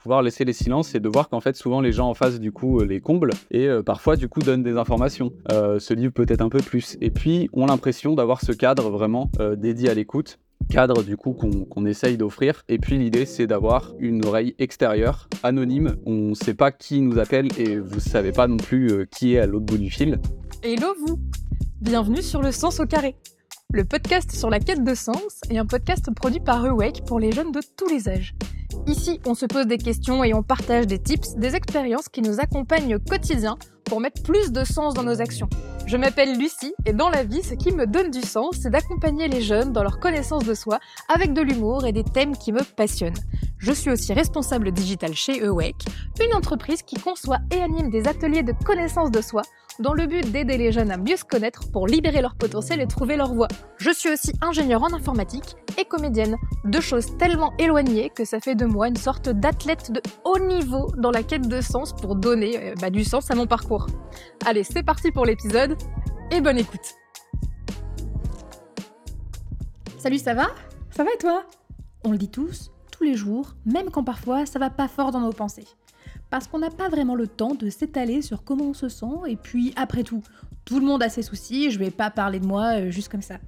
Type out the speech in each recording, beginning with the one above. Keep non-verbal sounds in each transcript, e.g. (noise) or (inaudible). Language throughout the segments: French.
pouvoir laisser les silences et de voir qu'en fait souvent les gens en face du coup les comblent et parfois du coup donnent des informations. ce livre peut-être un peu plus. Et puis ont l'impression d'avoir ce cadre vraiment dédié à l'écoute cadre du coup qu'on essaye d'offrir. Et puis l'idée c'est d'avoir une oreille extérieure, anonyme. On ne sait pas qui nous appelle et vous ne savez pas non plus euh, qui est à l'autre bout du fil. Hello vous Bienvenue sur le sens au carré. Le podcast sur la quête de sens est un podcast produit par Awake pour les jeunes de tous les âges. Ici, on se pose des questions et on partage des tips, des expériences qui nous accompagnent au quotidien pour mettre plus de sens dans nos actions. Je m'appelle Lucie et dans la vie, ce qui me donne du sens, c'est d'accompagner les jeunes dans leur connaissance de soi avec de l'humour et des thèmes qui me passionnent. Je suis aussi responsable digital chez Awake, une entreprise qui conçoit et anime des ateliers de connaissance de soi dans le but d'aider les jeunes à mieux se connaître pour libérer leur potentiel et trouver leur voie. Je suis aussi ingénieure en informatique et comédienne, deux choses tellement éloignées que ça fait de moi une sorte d'athlète de haut niveau dans la quête de sens pour donner euh, bah, du sens à mon parcours. Allez, c'est parti pour l'épisode et bonne écoute. Salut, ça va? Ça va et toi? On le dit tous, tous les jours, même quand parfois ça va pas fort dans nos pensées parce qu'on n'a pas vraiment le temps de s'étaler sur comment on se sent, et puis après tout, tout le monde a ses soucis, je vais pas parler de moi euh, juste comme ça.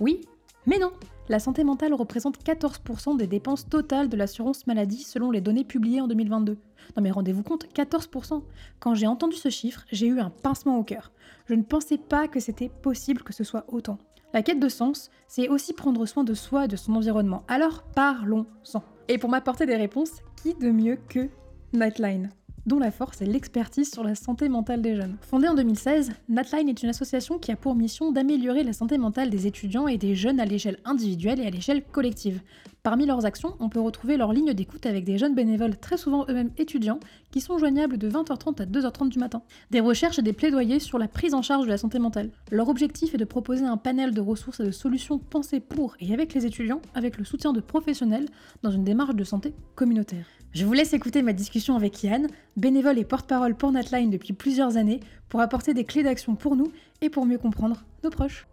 Oui, mais non La santé mentale représente 14% des dépenses totales de l'assurance maladie selon les données publiées en 2022. Non mais rendez-vous compte, 14% Quand j'ai entendu ce chiffre, j'ai eu un pincement au cœur. Je ne pensais pas que c'était possible que ce soit autant. La quête de sens, c'est aussi prendre soin de soi et de son environnement. Alors parlons-en. Et pour m'apporter des réponses, qui de mieux que Nightline, dont la force est l'expertise sur la santé mentale des jeunes. Fondée en 2016, Nightline est une association qui a pour mission d'améliorer la santé mentale des étudiants et des jeunes à l'échelle individuelle et à l'échelle collective. Parmi leurs actions, on peut retrouver leur ligne d'écoute avec des jeunes bénévoles très souvent eux-mêmes étudiants qui sont joignables de 20h30 à 2h30 du matin. Des recherches et des plaidoyers sur la prise en charge de la santé mentale. Leur objectif est de proposer un panel de ressources et de solutions pensées pour et avec les étudiants avec le soutien de professionnels dans une démarche de santé communautaire. Je vous laisse écouter ma discussion avec Yann, bénévole et porte-parole pour Natline depuis plusieurs années, pour apporter des clés d'action pour nous et pour mieux comprendre nos proches.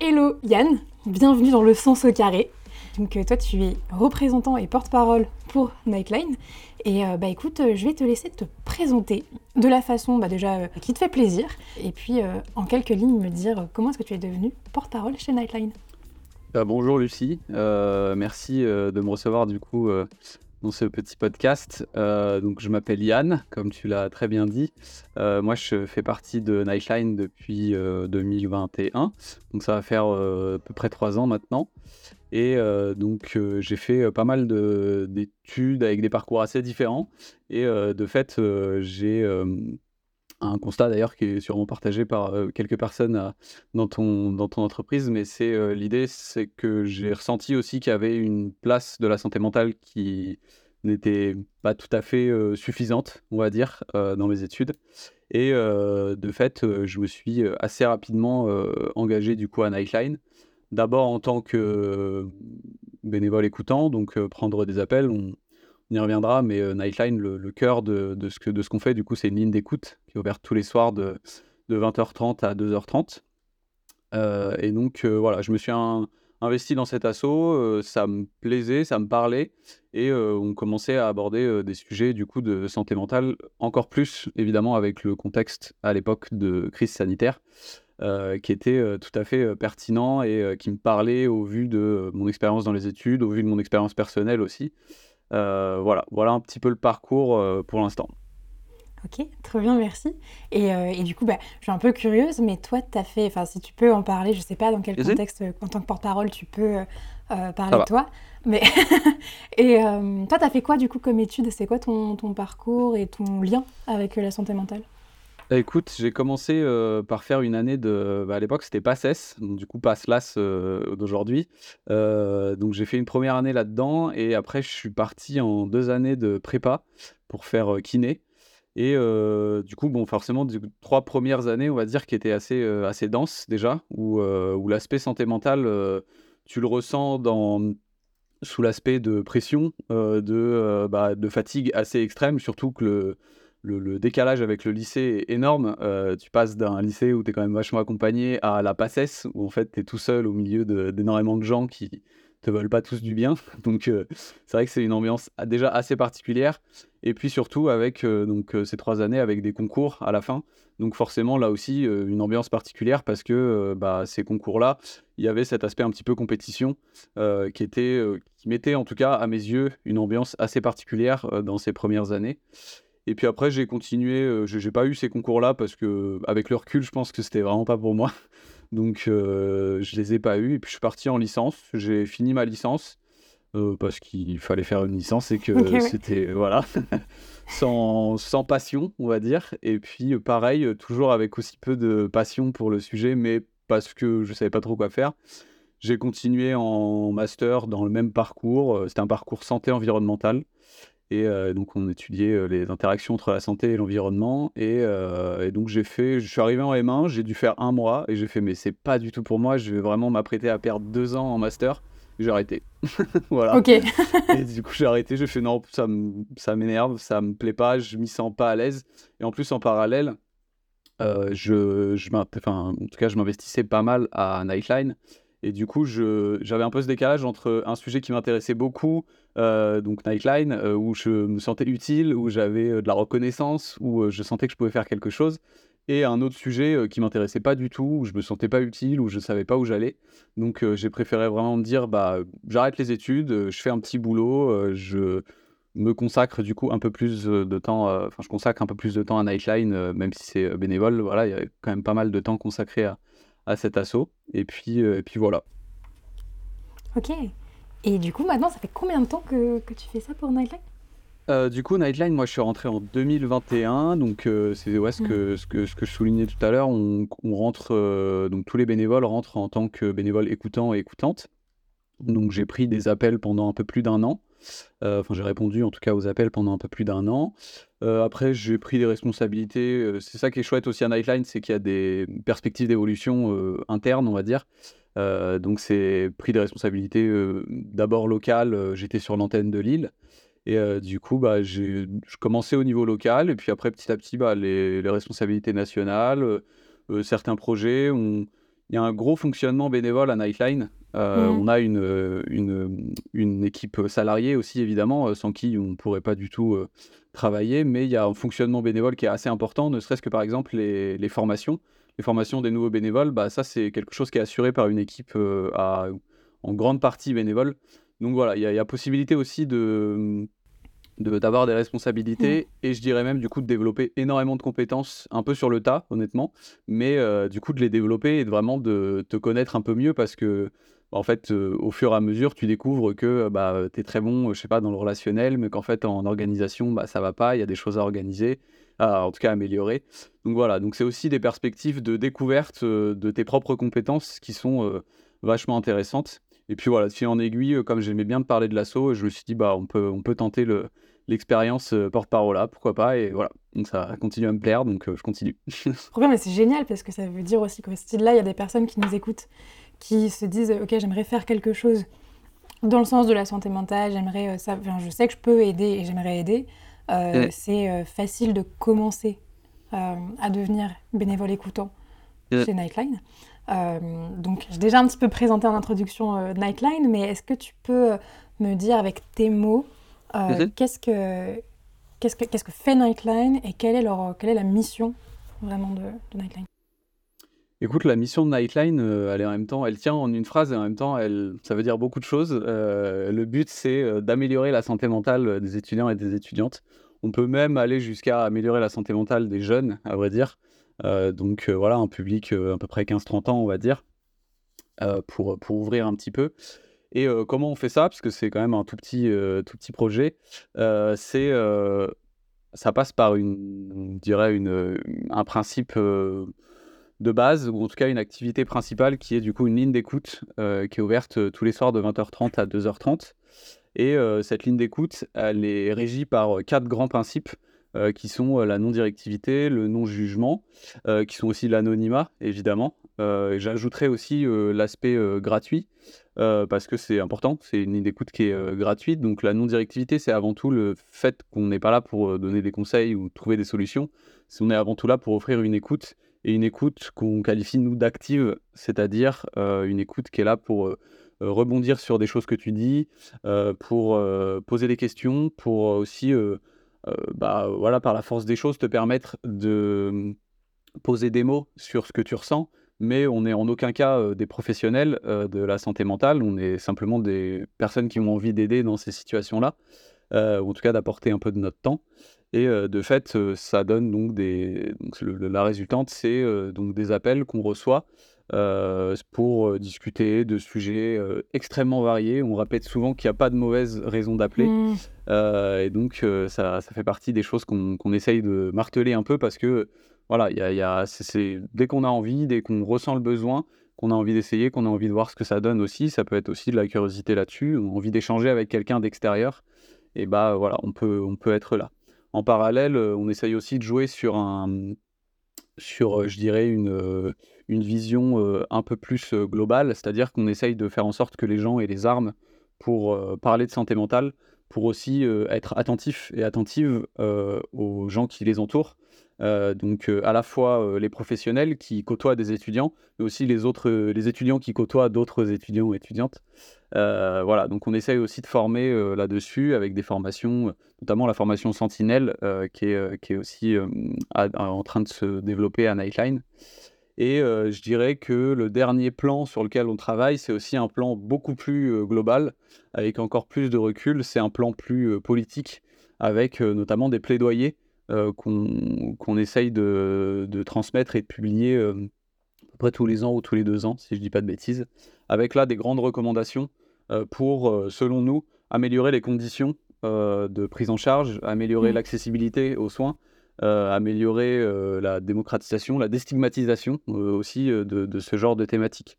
Hello Yann, bienvenue dans le sens au carré. Donc euh, toi tu es représentant et porte-parole pour Nightline et euh, bah écoute euh, je vais te laisser te présenter de la façon bah, déjà qui te fait plaisir et puis en quelques lignes me dire comment est-ce que tu es devenu porte-parole chez Nightline? Bonjour Lucie, merci de me recevoir du coup dans ce petit podcast. Euh, donc, je m'appelle Yann, comme tu l'as très bien dit. Euh, moi, je fais partie de Nightline depuis 2021. Euh, donc, ça va faire à peu près trois ans maintenant. Et donc, j'ai fait pas mal d'études avec des parcours assez différents. Et de fait, j'ai un constat d'ailleurs qui est sûrement partagé par quelques personnes dans, ton, entreprise, mais c'est l'idée, c'est que j'ai ressenti aussi qu'il y avait une place de la santé mentale qui n'était pas tout à fait suffisante, on va dire, dans mes études. Et de fait, je me suis assez rapidement engagé du coup à Nightline. D'abord en tant que bénévole écoutant, donc prendre des appels, y reviendra, mais Nightline, le, cœur de, ce que, de ce qu'on fait, du coup, c'est une ligne d'écoute qui est ouverte tous les soirs de, de 20h30 à 2h30. et donc, voilà, je me suis investi dans cet assaut, ça me plaisait, ça me parlait, et on commençait à aborder des sujets du coup de santé mentale, encore plus évidemment avec le contexte à l'époque de crise sanitaire. qui était tout à fait pertinent et qui me parlait au vu de mon expérience dans les études, au vu de mon expérience personnelle aussi. Euh, voilà, voilà un petit peu le parcours euh, pour l'instant. Ok, très bien, merci. Et, euh, et, du coup, bah, je suis un peu curieuse, mais toi, tu as fait, enfin, si tu peux en parler, je ne sais pas dans quel contexte, en tant que porte-parole, tu peux parler de toi. Mais (laughs) et toi, tu as fait quoi du coup comme étude? C'est quoi ton, ton, parcours et ton lien avec la santé mentale? Bah, écoute, j'ai commencé euh, par faire une année de. Bah, à l'époque, c'était PASSES, donc du coup, PASSLAS euh, d'aujourd'hui. Euh, donc, j'ai fait une première année là-dedans, et après, je suis parti en deux années de prépa pour faire kiné. Et du coup, bon, forcément, trois premières années, on va dire, qui étaient assez, assez denses déjà, où, où l'aspect santé mentale, tu le ressens dans, sous l'aspect de pression, de, bah, de fatigue assez extrême, surtout que le le, décalage avec le lycée est énorme. Euh, tu passes d'un lycée où tu es quand même vachement accompagné à la PACES, où en fait tu es tout seul au milieu d'énormément de, gens qui te veulent pas tous du bien. (laughs) Donc c'est vrai que c'est une ambiance déjà assez particulière. Et puis surtout avec donc ces trois années avec des concours à la fin. Donc forcément là aussi une ambiance particulière parce que bah, ces concours-là, il y avait cet aspect un petit peu compétition qui était qui mettait en tout cas à mes yeux une ambiance assez particulière dans ces premières années. Et puis après, j'ai continué. je j'ai pas eu ces concours-là parce que, avec le recul, je pense que c'était vraiment pas pour moi. (laughs) Donc, euh, je les ai pas eus. Et puis, je suis parti en licence. J'ai fini ma licence parce qu'il fallait faire une licence et que (laughs) c'était, voilà, (laughs) sans, sans, passion, on va dire. Et puis, pareil, toujours avec aussi peu de passion pour le sujet, mais parce que je savais pas trop quoi faire. J'ai continué en master dans le même parcours. C'était un parcours santé environnementale. Et euh, donc, on étudiait euh, les interactions entre la santé et l'environnement. Euh, et, donc, j'ai fait, je suis arrivé en M1, j'ai dû faire un mois et j'ai fait, mais c'est pas du tout pour moi, je vais vraiment m'apprêter à perdre deux ans en master. J'ai arrêté. (laughs) voilà. Ok. et du coup, j'ai arrêté. J'ai fait non, ça m'énerve, ça me plaît pas, je m'y sens pas à l'aise. Et en plus, en parallèle, je, en tout cas, je m'investissais pas mal à Nightline. Et du coup, j'avais un peu ce décalage entre un sujet qui m'intéressait beaucoup, euh, donc Nightline, euh, où je me sentais utile, où j'avais euh, de la reconnaissance, où je sentais que je pouvais faire quelque chose, et un autre sujet qui m'intéressait pas du tout, où je me sentais pas utile, où je savais pas où j'allais. Donc j'ai préféré vraiment me dire, bah, j'arrête les études, je fais un petit boulot, je me consacre du coup un peu plus de temps, enfin je consacre un peu plus de temps à Nightline, même si c'est bénévole, voilà, il y a quand même pas mal de temps consacré à à cet assaut. Et puis, euh, et puis voilà. Ok. Et du coup, maintenant, ça fait combien de temps que, que tu fais ça pour Nightline? Euh, du coup, Nightline, moi je suis rentré en 2021, donc euh, c'est ouais, ce, que, ce, que, ce que je soulignais tout à l'heure. On, on, rentre, donc tous les bénévoles rentrent en tant que bénévoles écoutants et écoutantes. Donc j'ai pris des appels pendant un peu plus d'un an. Enfin, j'ai répondu en tout cas aux appels pendant un peu plus d'un an. Euh, après, j'ai pris des responsabilités. Euh, c'est ça qui est chouette aussi à Nightline, c'est qu'il y a des perspectives d'évolution euh, internes, on va dire. donc, c'est pris des responsabilités d'abord locales. J'étais sur l'antenne de Lille. Et du coup, bah, je commençais au niveau local. Et puis après, petit à petit, bah, les, responsabilités nationales, certains projets. Il y a un gros fonctionnement bénévole à Nightline. Mmh. On a une, une, une, équipe salariée aussi, évidemment, sans qui on ne pourrait pas du tout travailler, mais il y a un fonctionnement bénévole qui est assez important, ne serait-ce que par exemple les, les, formations. Les formations des nouveaux bénévoles, bah, ça c'est quelque chose qui est assuré par une équipe euh, à, en grande partie bénévole. Donc voilà, il y, a possibilité aussi de d'avoir des responsabilités et je dirais même du coup de développer énormément de compétences un peu sur le tas honnêtement mais euh, du coup de les développer et de vraiment de te connaître un peu mieux parce que en fait, euh, au fur et à mesure, tu découvres que euh, bah, tu es très bon, euh, je sais pas, dans le relationnel, mais qu'en fait, en organisation, bah, ça va pas, il y a des choses à organiser, en tout cas à améliorer. Donc voilà, donc c'est aussi des perspectives de découverte de tes propres compétences qui sont vachement intéressantes. Et puis voilà, de fil en aiguille, comme j'aimais bien te parler de l'assaut, je me suis dit, bah, on peut, on peut tenter le, l'expérience porte-parole là, pourquoi pas, et voilà. Donc ça continue à me plaire, donc je continue. (laughs) mais c'est génial parce que ça veut dire aussi qu'au style-là, il y a des personnes qui nous écoutent qui se disent ok j'aimerais faire quelque chose dans le sens de la santé mentale, j'aimerais euh, ça, je sais que je peux aider et j'aimerais aider. Euh, c'est euh, facile de commencer à devenir bénévole écoutant chez Nightline. donc j'ai déjà un petit peu présenté en introduction Nightline, mais est-ce que tu peux me dire avec tes mots qu'est-ce que qu'est-ce que qu'est-ce que fait Nightline et quelle est leur quelle est la mission vraiment de, de Nightline? Écoute, la mission de Nightline, euh, elle est en même temps, elle tient en une phrase et en même temps, elle, ça veut dire beaucoup de choses. Euh, le but, c'est euh, d'améliorer la santé mentale des étudiants et des étudiantes. On peut même aller jusqu'à améliorer la santé mentale des jeunes, à vrai dire. donc voilà, un public à peu près 15-30 ans, on va dire, pour, pour ouvrir un petit peu. Et comment on fait ça? Parce que c'est quand même un tout petit, projet. c'est, ça passe par un principe de base, ou en tout cas une activité principale qui est du coup une ligne d'écoute qui est ouverte tous les soirs de 20h30 à 2h30. Et cette ligne d'écoute, elle est régie par quatre grands principes qui sont la non-directivité, le non-jugement, qui sont aussi l'anonymat, évidemment. J'ajouterais aussi l'aspect gratuit, parce que c'est important, c'est une ligne d'écoute qui est gratuite. Donc la non-directivité, c'est avant tout le fait qu'on n'est pas là pour donner des conseils ou trouver des solutions, on est avant tout là pour offrir une écoute et une écoute qu'on qualifie nous d'active, c'est-à-dire euh, une écoute qui est là pour euh, rebondir sur des choses que tu dis, pour poser des questions, pour aussi, bah, voilà, par la force des choses, te permettre de mmh, poser des mots sur ce que tu ressens. Mais on n'est en aucun cas des professionnels de la santé mentale, on est simplement des personnes qui ont envie d'aider dans ces situations-là, ou en tout cas d'apporter un peu de notre temps. Et de fait, ça donne donc des. Donc, la résultante, c'est donc des appels qu'on reçoit pour discuter de sujets extrêmement variés. On répète souvent qu'il n'y a pas de mauvaise raison d'appeler. Mmh. et donc, ça, ça, fait partie des choses qu'on essaye de marteler un peu parce que, voilà, y a, y a, c'est dès qu'on a envie, dès qu'on ressent le besoin, qu'on a envie d'essayer, qu'on a envie de voir ce que ça donne aussi, ça peut être aussi de la curiosité là-dessus, envie d'échanger avec quelqu'un d'extérieur, et bah voilà, on peut, on peut être là. En parallèle, on essaye aussi de jouer sur un, sur, je dirais, une, une vision un peu plus globale, c'est-à-dire qu'on essaye de faire en sorte que les gens aient les armes pour parler de santé mentale, pour aussi être attentifs et attentives aux gens qui les entourent. donc à la fois les professionnels qui côtoient des étudiants, mais aussi les autres les étudiants qui côtoient d'autres étudiants ou étudiantes. voilà, donc on essaye aussi de former là-dessus avec des formations, notamment la formation Sentinelle qui est, qui, est, aussi en train de se développer à Nightline. Et je dirais que le dernier plan sur lequel on travaille, c'est aussi un plan beaucoup plus global, avec encore plus de recul. C'est un plan plus politique, avec notamment des plaidoyers qu'on essaye de, de, transmettre et de publier à peu près tous les ans ou tous les deux ans, si je ne dis pas de bêtises, avec là des grandes recommandations pour, selon nous, améliorer les conditions de prise en charge, améliorer mmh. l'accessibilité aux soins, améliorer euh, la démocratisation, la déstigmatisation euh, aussi de, ce genre de thématiques.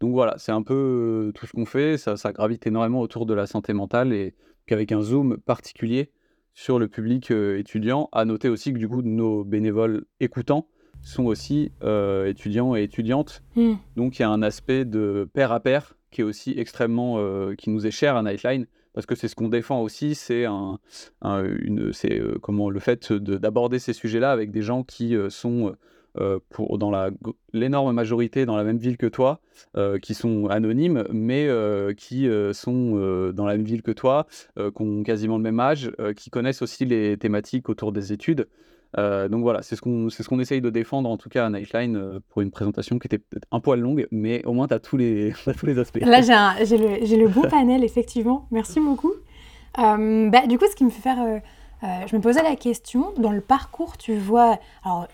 Donc voilà, c'est un peu tout ce qu'on fait, ça, ça, gravite énormément autour de la santé mentale et qu'avec un zoom particulier sur le public étudiant. À noter aussi que du coup, nos bénévoles écoutants sont aussi étudiants et étudiantes. Mmh. Donc il y a un aspect de pair à pair qui est aussi extrêmement, qui nous est cher à Nightline, parce que c'est ce qu'on défend aussi, c'est euh, comment le fait d'aborder ces sujets-là avec des gens qui euh, sont euh, pour, dans l'énorme majorité dans la même ville que toi, qui sont anonymes, mais qui sont dans la même ville que toi, qui ont quasiment le même âge, qui connaissent aussi les thématiques autour des études. Euh, donc voilà, c'est ce qu'on ce qu'on essaye de défendre en tout cas à Nightline euh, pour une présentation qui était peut-être un poil longue, mais au moins tu as, tous les, (laughs) tous les aspects. Là j'ai le, le, bon panel, effectivement. Merci beaucoup. Euh, bah, du coup, ce qui me fait faire. je me posais la question, dans le parcours, tu vois. Alors,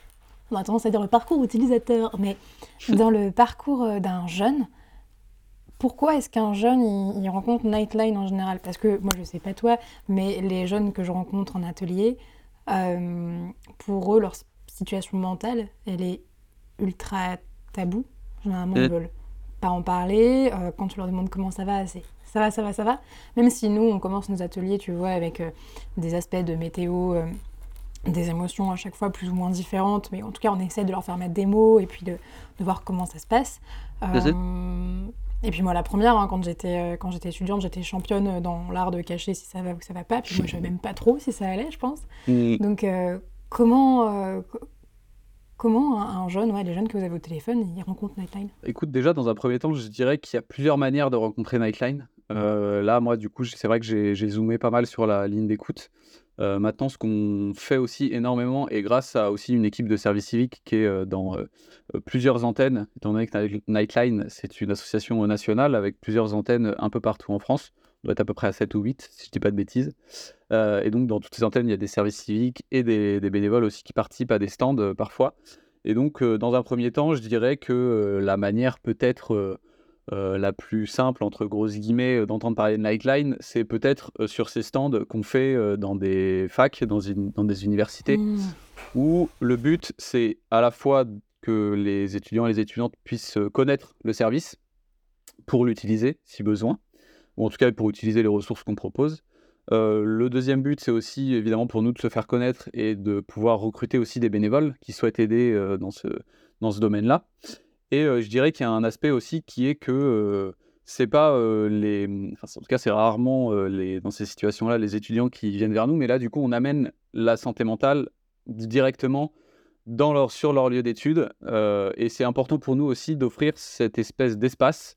on a tendance à dire le parcours utilisateur, mais (laughs) dans le parcours d'un jeune, pourquoi est-ce qu'un jeune il, rencontre Nightline en général? Parce que moi je sais pas toi, mais les jeunes que je rencontre en atelier, euh, pour eux, leur situation mentale, elle est ultra tabou. Généralement, ils mm. veulent pas en parler. Euh, quand tu leur demandes comment ça va, c'est ça va, ça va, ça va. Même si nous, on commence nos ateliers, tu vois, avec euh, des aspects de météo, des émotions à chaque fois plus ou moins différentes, mais en tout cas, on essaie de leur faire mettre des mots et puis de, de voir comment ça se passe. Et puis moi, la première, hein, quand j'étais euh, quand j'étais étudiante, j'étais championne dans l'art de cacher si ça va ou ça va pas. Puis moi, je savais même pas trop si ça allait, je pense. Mm. Donc euh, comment euh, comment un, jeune, ouais, les jeunes que vous avez au téléphone, ils rencontrent Nightline? Écoute, déjà dans un premier temps, je dirais qu'il y a plusieurs manières de rencontrer Nightline. là, moi, du coup, c'est vrai que j'ai zoomé pas mal sur la ligne d'écoute. Euh, maintenant, ce qu'on fait aussi énormément, et grâce à aussi une équipe de service civique qui est euh, dans euh, plusieurs antennes, étant donné que Nightline, c'est une association nationale avec plusieurs antennes un peu partout en France, on doit être à peu près à 7 ou 8, si je ne dis pas de bêtises. et donc, dans toutes ces antennes, il y a des services civiques et des, bénévoles aussi qui participent à des stands parfois. Et donc, dans un premier temps, je dirais que la manière peut-être euh, la plus simple, entre grosses guillemets, euh, d'entendre parler de Nightline, c'est peut-être euh, sur ces stands qu'on fait dans des facs, dans, dans des universités, mmh. où le but, c'est à la fois que les étudiants et les étudiantes puissent connaître le service pour l'utiliser si besoin, ou en tout cas pour utiliser les ressources qu'on propose. le deuxième but, c'est aussi évidemment pour nous de se faire connaître et de pouvoir recruter aussi des bénévoles qui souhaitent aider dans ce, dans ce domaine-là. Et je dirais qu'il y a un aspect aussi qui est que c'est pas les. Enfin, en tout cas, c'est rarement les, dans ces situations-là les étudiants qui viennent vers nous, mais là, du coup, on amène la santé mentale directement dans leur, sur leur lieu d'études. et c'est important pour nous aussi d'offrir cette espèce d'espace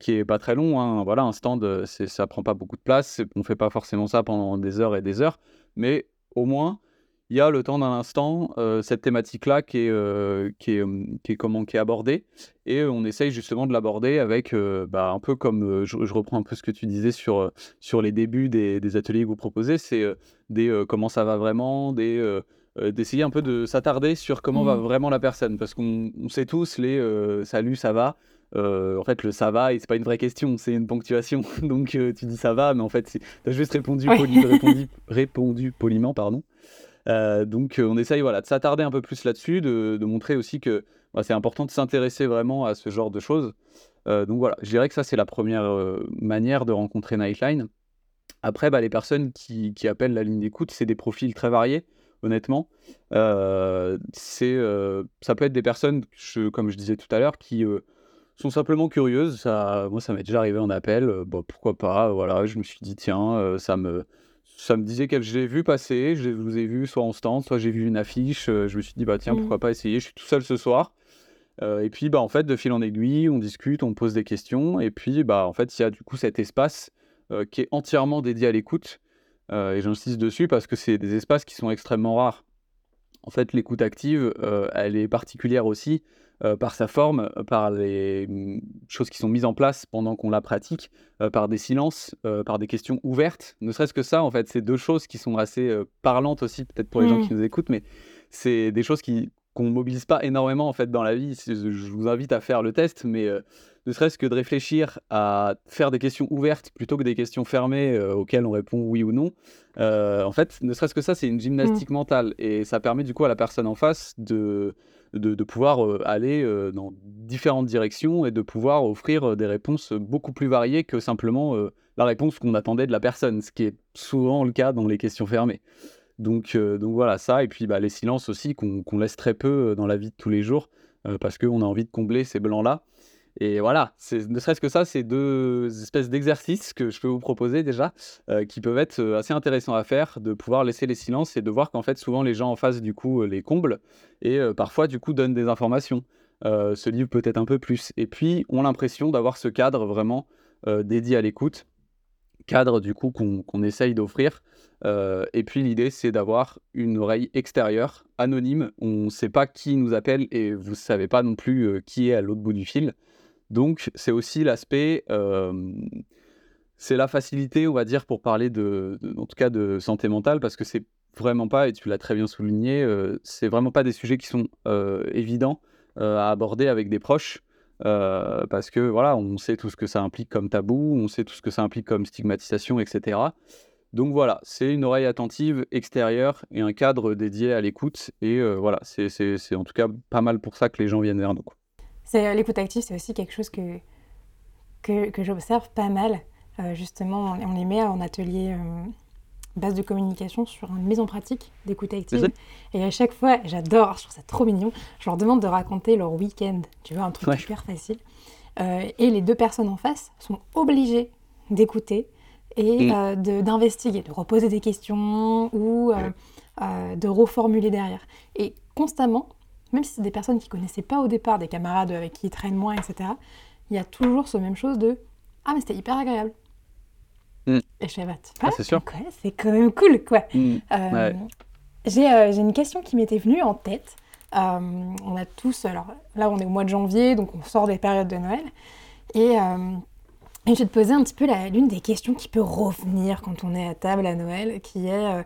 qui est pas très long. Hein. Voilà, un stand, ça prend pas beaucoup de place. On fait pas forcément ça pendant des heures et des heures, mais au moins il y a le temps d'un instant cette thématique-là qui est, qui, est, qui, est, comment, qui est abordée et on essaye justement de l'aborder avec bah, un peu comme je, reprends un peu ce que tu disais sur, sur les débuts des, des ateliers que vous proposez, c'est des comment ça va vraiment, des d'essayer un peu de s'attarder sur comment va mmh. vraiment la personne parce qu'on sait tous les salut ça va en fait, le ça va, c'est pas une vraie question, c'est une ponctuation. (laughs) Donc tu dis ça va, mais en fait, tu as juste répondu, répondu, (laughs) répondu, poliment, pardon. Euh, donc on essaye voilà, de s'attarder un peu plus là-dessus, de, montrer aussi que bah, c'est important de s'intéresser vraiment à ce genre de choses. Euh, donc voilà, je dirais que ça c'est la première manière de rencontrer Nightline. Après, bah, les personnes qui, appellent la ligne d'écoute, c'est des profils très variés, honnêtement. c'est, ça peut être des personnes, comme je disais tout à l'heure, qui sont simplement curieuses. Moi, ça m'est déjà arrivé en appel. Bon, pourquoi pas Voilà, je me suis dit tiens, ça me ça me disait que je l'ai vu passer, je vous ai vu soit en stand, soit j'ai vu une affiche, euh, je me suis dit bah tiens pourquoi mmh. pas essayer, je suis tout seul ce soir. Euh, et puis bah en fait de fil en aiguille, on discute, on pose des questions et puis bah en fait il y a du coup cet espace euh, qui est entièrement dédié à l'écoute et j'insiste dessus parce que c'est des espaces qui sont extrêmement rares. En fait l'écoute active elle est particulière aussi euh, par sa forme, euh, par les mm, choses qui sont mises en place pendant qu'on la pratique, euh, par des silences, par des questions ouvertes. Ne serait-ce que ça, en fait, c'est deux choses qui sont assez parlantes aussi, peut-être pour les gens mmh. qui nous écoutent, mais c'est des choses qui qu'on mobilise pas énormément en fait dans la vie. Je vous invite à faire le test, mais ne serait-ce que de réfléchir à faire des questions ouvertes plutôt que des questions fermées auxquelles on répond oui ou non. en fait, ne serait-ce que ça, c'est une mmh. gymnastique mentale et ça permet du coup à la personne en face de de, pouvoir euh, aller euh, dans différentes directions et de pouvoir offrir euh, des réponses beaucoup plus variées que simplement la réponse qu'on attendait de la personne, ce qui est souvent le cas dans les questions fermées. Donc, donc voilà, ça, et puis bah, les silences aussi qu'on laisse très peu dans la vie de tous les jours, parce qu'on a envie de combler ces blancs-là. Et voilà, ne serait-ce que ça, c'est deux espèces d'exercices que je peux vous proposer déjà, euh, qui peuvent être euh, assez intéressants à faire, de pouvoir laisser les silences et de voir qu'en fait, souvent, les gens en face, du coup, euh, les comblent et parfois, du coup, donnent des informations, se livrent peut-être un peu plus. Et puis, ont l'impression d'avoir ce cadre vraiment dédié à l'écoute, cadre, du coup, qu'on essaye d'offrir. et puis, l'idée, c'est d'avoir une oreille extérieure, anonyme. On ne sait pas qui nous appelle et vous ne savez pas non plus qui est à l'autre bout du fil. Donc, c'est aussi l'aspect, c'est la facilité, on va dire, pour parler de, cas, de santé mentale, parce que c'est vraiment pas, et tu l'as très bien souligné, c'est vraiment pas des sujets qui sont évidents à aborder avec des proches. parce que voilà, on sait tout ce que ça implique comme tabou, on sait tout ce que ça implique comme stigmatisation, etc. Donc voilà, c'est une oreille attentive extérieure et un cadre dédié à l'écoute. Et voilà, c'est en tout cas pas mal pour ça que les gens viennent vers nous. Euh, l'écoute active, c'est aussi quelque chose que, que, j'observe pas mal. Euh, justement, on, les met en atelier euh, base de communication sur une mise en pratique d'écoute active. Et à chaque fois, j'adore, je trouve ça trop mignon, je leur demande de raconter leur week-end, tu vois, un truc super facile. et les deux personnes en face sont obligées d'écouter et mm. d'investiguer, de, reposer des questions ou de reformuler derrière. Et constamment, même si c'est des personnes qui connaissaient pas au départ, des camarades avec qui ils traînent moins, etc., il y a toujours ce même chose de Ah, mais c'était hyper agréable. Mm. Et je fais bah, ah, c'est sûr. c'est quand même cool, quoi. Mm. Euh, euh, j'ai une question qui m'était venue en tête. Euh, on a tous, alors là, on est au mois de janvier, donc on sort des périodes de Noël. Et, et je vais te poser un petit peu l'une des questions qui peut revenir quand on est à table à Noël, qui est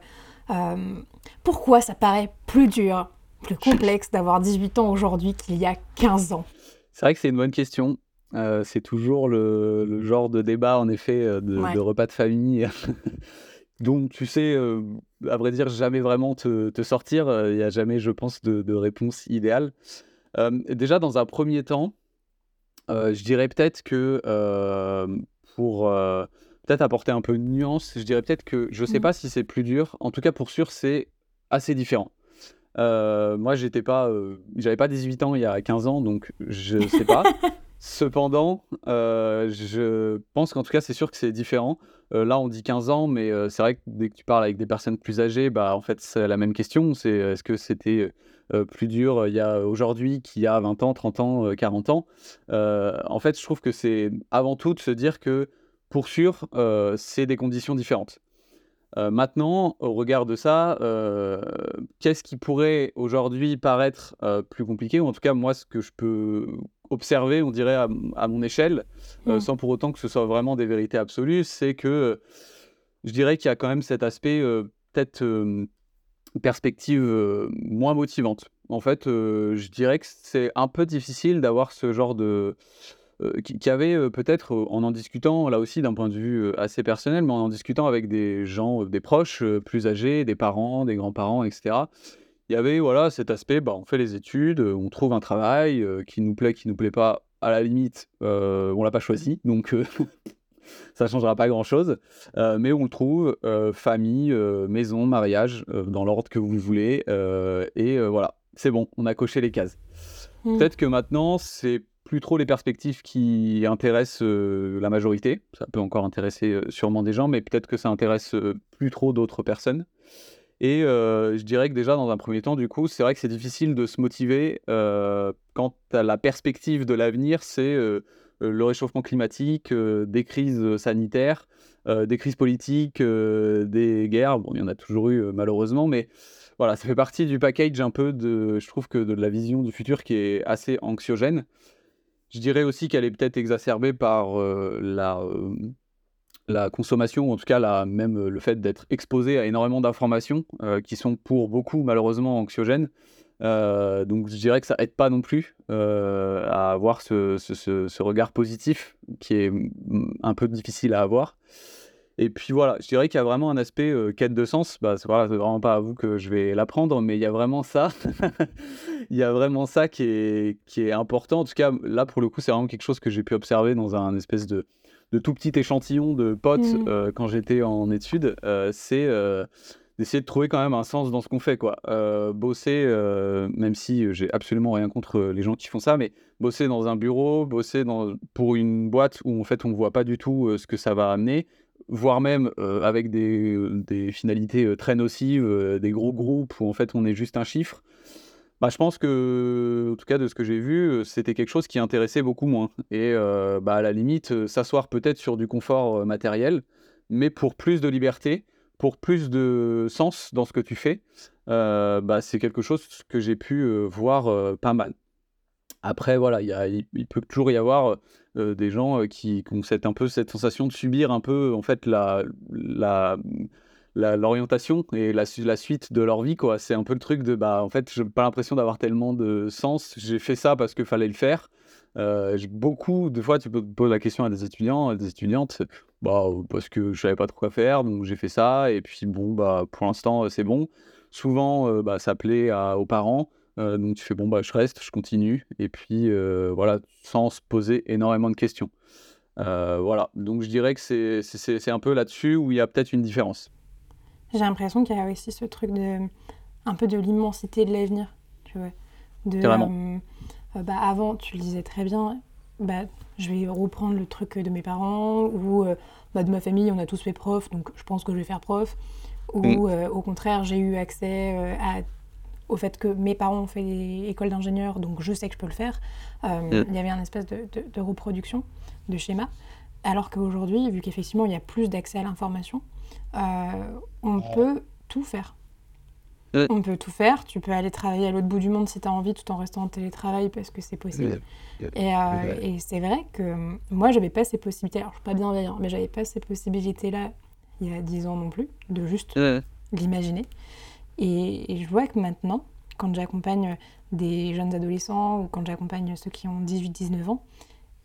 pourquoi ça paraît plus dur plus complexe d'avoir 18 ans aujourd'hui qu'il y a 15 ans C'est vrai que c'est une bonne question. Euh, c'est toujours le, genre de débat, en effet, euh, de, repas de famille. (laughs) Donc, tu sais, euh, à vrai dire, jamais vraiment te, sortir. Il n'y a jamais, je pense, de, réponse idéale. déjà, dans un premier temps, je dirais peut-être que pour peut-être apporter un peu de nuance, je dirais peut-être que je ne sais mmh. pas si c'est plus dur. En tout cas, pour sûr, c'est assez différent. Euh, moi, j'étais pas, euh, j'avais pas 18 ans il y a 15 ans, donc je sais pas. (laughs) Cependant, je pense qu'en tout cas, c'est sûr que c'est différent. là, on dit 15 ans, mais c'est vrai que dès que tu parles avec des personnes plus âgées, bah, en fait, c'est la même question. C'est est-ce que c'était plus dur il y a aujourd'hui qu'il y a 20 ans, 30 ans, 40 ans? En fait, je trouve que c'est avant tout de se dire que pour sûr, c'est des conditions différentes. Maintenant, au regard de ça, qu'est-ce qui pourrait aujourd'hui paraître plus compliqué? Ou en tout cas, moi, ce que je peux observer, on dirait, à, mon échelle, mmh. sans pour autant que ce soit vraiment des vérités absolues, c'est que je dirais qu'il y a quand même cet aspect peut-être perspective moins motivante. En fait, je dirais que c'est un peu difficile d'avoir ce genre de... qui, avait peut-être, en en discutant, là aussi d'un point de vue assez personnel, mais en en discutant avec des gens, des proches plus âgés, des parents, des grands-parents, etc., il y avait voilà, cet aspect, bah, on fait les études, on trouve un travail qui nous plaît, qui nous plaît pas, à la limite, on l'a pas choisi, donc (laughs) ça changera pas grand-chose. Euh, mais on le trouve, euh, famille, euh, maison, mariage, dans l'ordre que vous voulez. et voilà, c'est bon, on a coché les cases. Mmh. Peut-être que maintenant, c'est plus trop les perspectives qui intéressent la majorité. Ça peut encore intéresser sûrement des gens, mais peut-être que ça intéresse plus trop d'autres personnes. Et je dirais que déjà, dans un premier temps, du coup, c'est vrai que c'est difficile de se motiver quand la perspective de l'avenir, c'est euh, le réchauffement climatique, euh, des crises sanitaires, euh, des crises politiques, des guerres. Bon, il y en a toujours eu malheureusement, mais voilà, ça fait partie du package un peu de, je trouve que de la vision du futur qui est assez anxiogène. Je dirais aussi qu'elle est peut-être exacerbée par la, la consommation, ou en tout cas la, même le fait d'être exposé à énormément d'informations qui sont pour beaucoup malheureusement anxiogènes. Euh, donc je dirais que ça aide pas non plus euh, à avoir ce, ce, regard positif qui est un peu difficile à avoir. Et puis voilà, je dirais qu'il y a vraiment un aspect euh, quête de sens. Bah, c'est voilà, vraiment pas à vous que je vais l'apprendre, mais il y a vraiment ça. (laughs) il y a vraiment ça qui est, qui est important. En tout cas, là pour le coup, c'est vraiment quelque chose que j'ai pu observer dans un espèce de, de tout petit échantillon de potes mmh. quand j'étais en études. c'est d'essayer de trouver quand même un sens dans ce qu'on fait quoi. Bosser, même si j'ai absolument rien contre les gens qui font ça, mais bosser dans un bureau, bosser dans, pour une boîte où en fait on voit pas du tout ce que ça va amener, voire même avec des, finalités très nocives, des gros groupes où en fait on est juste un chiffre. Bah, je pense que, en tout cas de ce que j'ai vu, c'était quelque chose qui intéressait beaucoup moins. Et bah, à la limite, s'asseoir peut-être sur du confort matériel, mais pour plus de liberté, pour plus de sens dans ce que tu fais, bah, c'est quelque chose que j'ai pu voir pas mal. Après, voilà, il, peut toujours y avoir des gens qui, ont cette, un peu cette sensation de subir un peu en fait la, l'orientation et la, suite de leur vie quoi c'est un peu le truc de bah en fait j'ai pas l'impression d'avoir tellement de sens j'ai fait ça parce qu'il fallait le faire beaucoup de fois tu poser la question à des étudiants à des étudiantes bah, parce que je savais pas trop quoi faire, donc j'ai fait ça. Et puis bon, bah, pour l'instant, c'est bon. Souvent, bah, ça plaît aux parents. Donc tu fais bon, bah, je reste, je continue. Et puis voilà, sans se poser énormément de questions. voilà, donc je dirais que c'est un peu là-dessus où il y a peut-être une différence. J'ai l'impression qu'il y a aussi ce truc de un peu de l'immensité de l'avenir, tu vois. De, bah, avant, tu le disais très bien, bah, je vais reprendre le truc de mes parents ou euh, bah, de ma famille, on a tous fait prof, donc je pense que je vais faire prof. Ou mm. euh, au contraire, j'ai eu accès euh, à, au fait que mes parents ont fait école d'ingénieur, donc je sais que je peux le faire. Mm. Il y avait un espèce de, de, reproduction de schéma. Alors qu'aujourd'hui, vu qu'effectivement il y a plus d'accès à l'information, on peut tout faire. On peut tout faire. Tu peux aller travailler à l'autre bout du monde si tu as envie, tout en restant en télétravail parce que c'est possible. Euh, et, c'est vrai que euh, moi, j'avais pas ces possibilités. Alors, je suis pas bienveillant, mais j'avais pas ces possibilités-là il y a 10 ans non plus, de juste l'imaginer. Et, je vois que maintenant, quand j'accompagne des jeunes adolescents ou quand j'accompagne ceux qui ont 18-19 ans,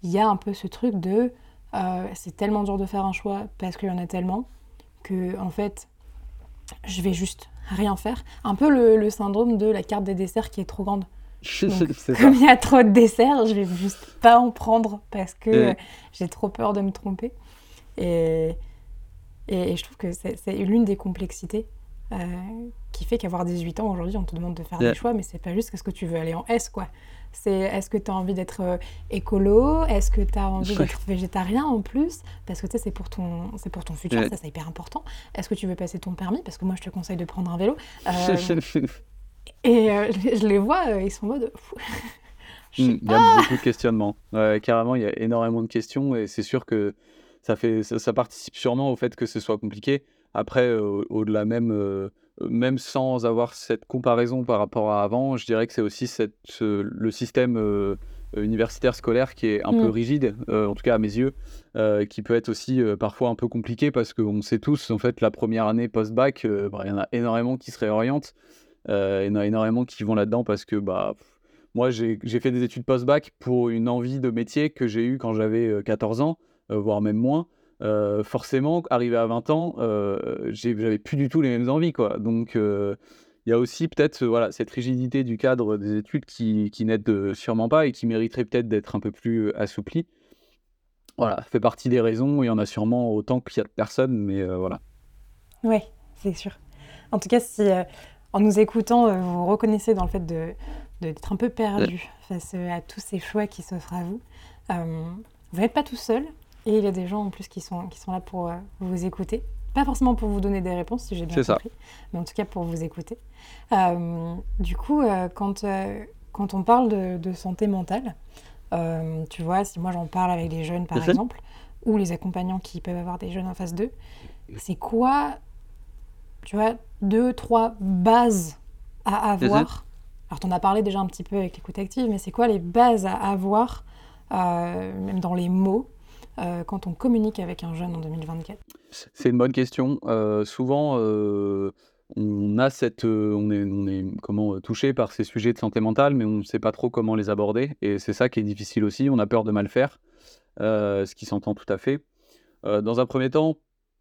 il y a un peu ce truc de euh, c'est tellement dur de faire un choix parce qu'il y en a tellement que, en fait, je vais juste rien faire. Un peu le, syndrome de la carte des desserts qui est trop grande. (laughs) comme il y a trop de desserts, je vais juste pas en prendre parce que j'ai trop peur de me tromper. Et, et, je trouve que c'est l'une des complexités qui fait qu'avoir 18 ans aujourd'hui, on te demande de faire des choix, mais c'est pas juste qu'est-ce que tu veux aller en S, quoi. C'est est-ce que tu as envie d'être euh, écolo? Est-ce que tu as envie d'être (laughs) végétarien en plus? Parce que tu sais, c'est pour, ton, c'est pour ton futur, ça c'est hyper important. Est-ce que tu veux passer ton permis? Parce que moi je te conseille de prendre un vélo. Euh, (laughs) et euh, je les vois, ils sont en mode. (laughs) Hmm, il y a beaucoup de questionnements. carrément, il y a énormément de questions et c'est sûr que ça, fait, ça, participe sûrement au fait que ce soit compliqué. Après, au-delà même même sans avoir cette comparaison par rapport à avant, je dirais que c'est aussi cette, le système universitaire scolaire qui est un peu mm. rigide, euh, en tout cas à mes yeux, euh, qui peut être aussi parfois un peu compliqué parce qu'on sait tous, en fait, la première année post-bac, bah, il y en a énormément qui se réorientent, il y en a énormément qui vont là-dedans parce que bah, moi, j'ai fait des études post-bac pour une envie de métier que j'ai eue quand j'avais 14 ans, voire même moins. Euh, forcément, arrivé à 20 ans, euh, j'avais plus du tout les mêmes envies. Quoi. Donc, euh, il y a aussi peut-être voilà, cette rigidité du cadre des études qui, qui n'aide sûrement pas et qui mériterait peut-être d'être un peu plus assouplie. Voilà, ça fait partie des raisons. Il y en a sûrement autant qu'il y a de personnes, mais voilà. Oui, c'est sûr. En tout cas, si en nous écoutant, vous reconnaissez dans le fait de, d'être un peu perdu face à tous ces choix qui s'offrent à vous, vous n'êtes pas tout seul. Et il y a des gens en plus qui sont, qui sont là pour euh, vous écouter. Pas forcément pour vous donner des réponses, si j'ai bien compris, mais en tout cas pour vous écouter. Euh, du coup, euh, quand, quand on parle de, de santé mentale, tu vois, si moi j'en parle avec des jeunes par exemple, ou les accompagnants qui peuvent avoir des jeunes en face d'eux, c'est quoi, tu vois, deux, trois bases à avoir? Alors, tu en as parlé déjà un petit peu avec l'écoute active, mais c'est quoi les bases à avoir, même dans les mots, euh, quand on communique avec un jeune en 2024 C'est une bonne question. Euh, souvent, euh, on a cette, on est, on est comment touché par ces sujets de santé mentale, mais on ne sait pas trop comment les aborder, et c'est ça qui est difficile aussi. On a peur de mal faire, ce qui s'entend tout à fait. dans un premier temps,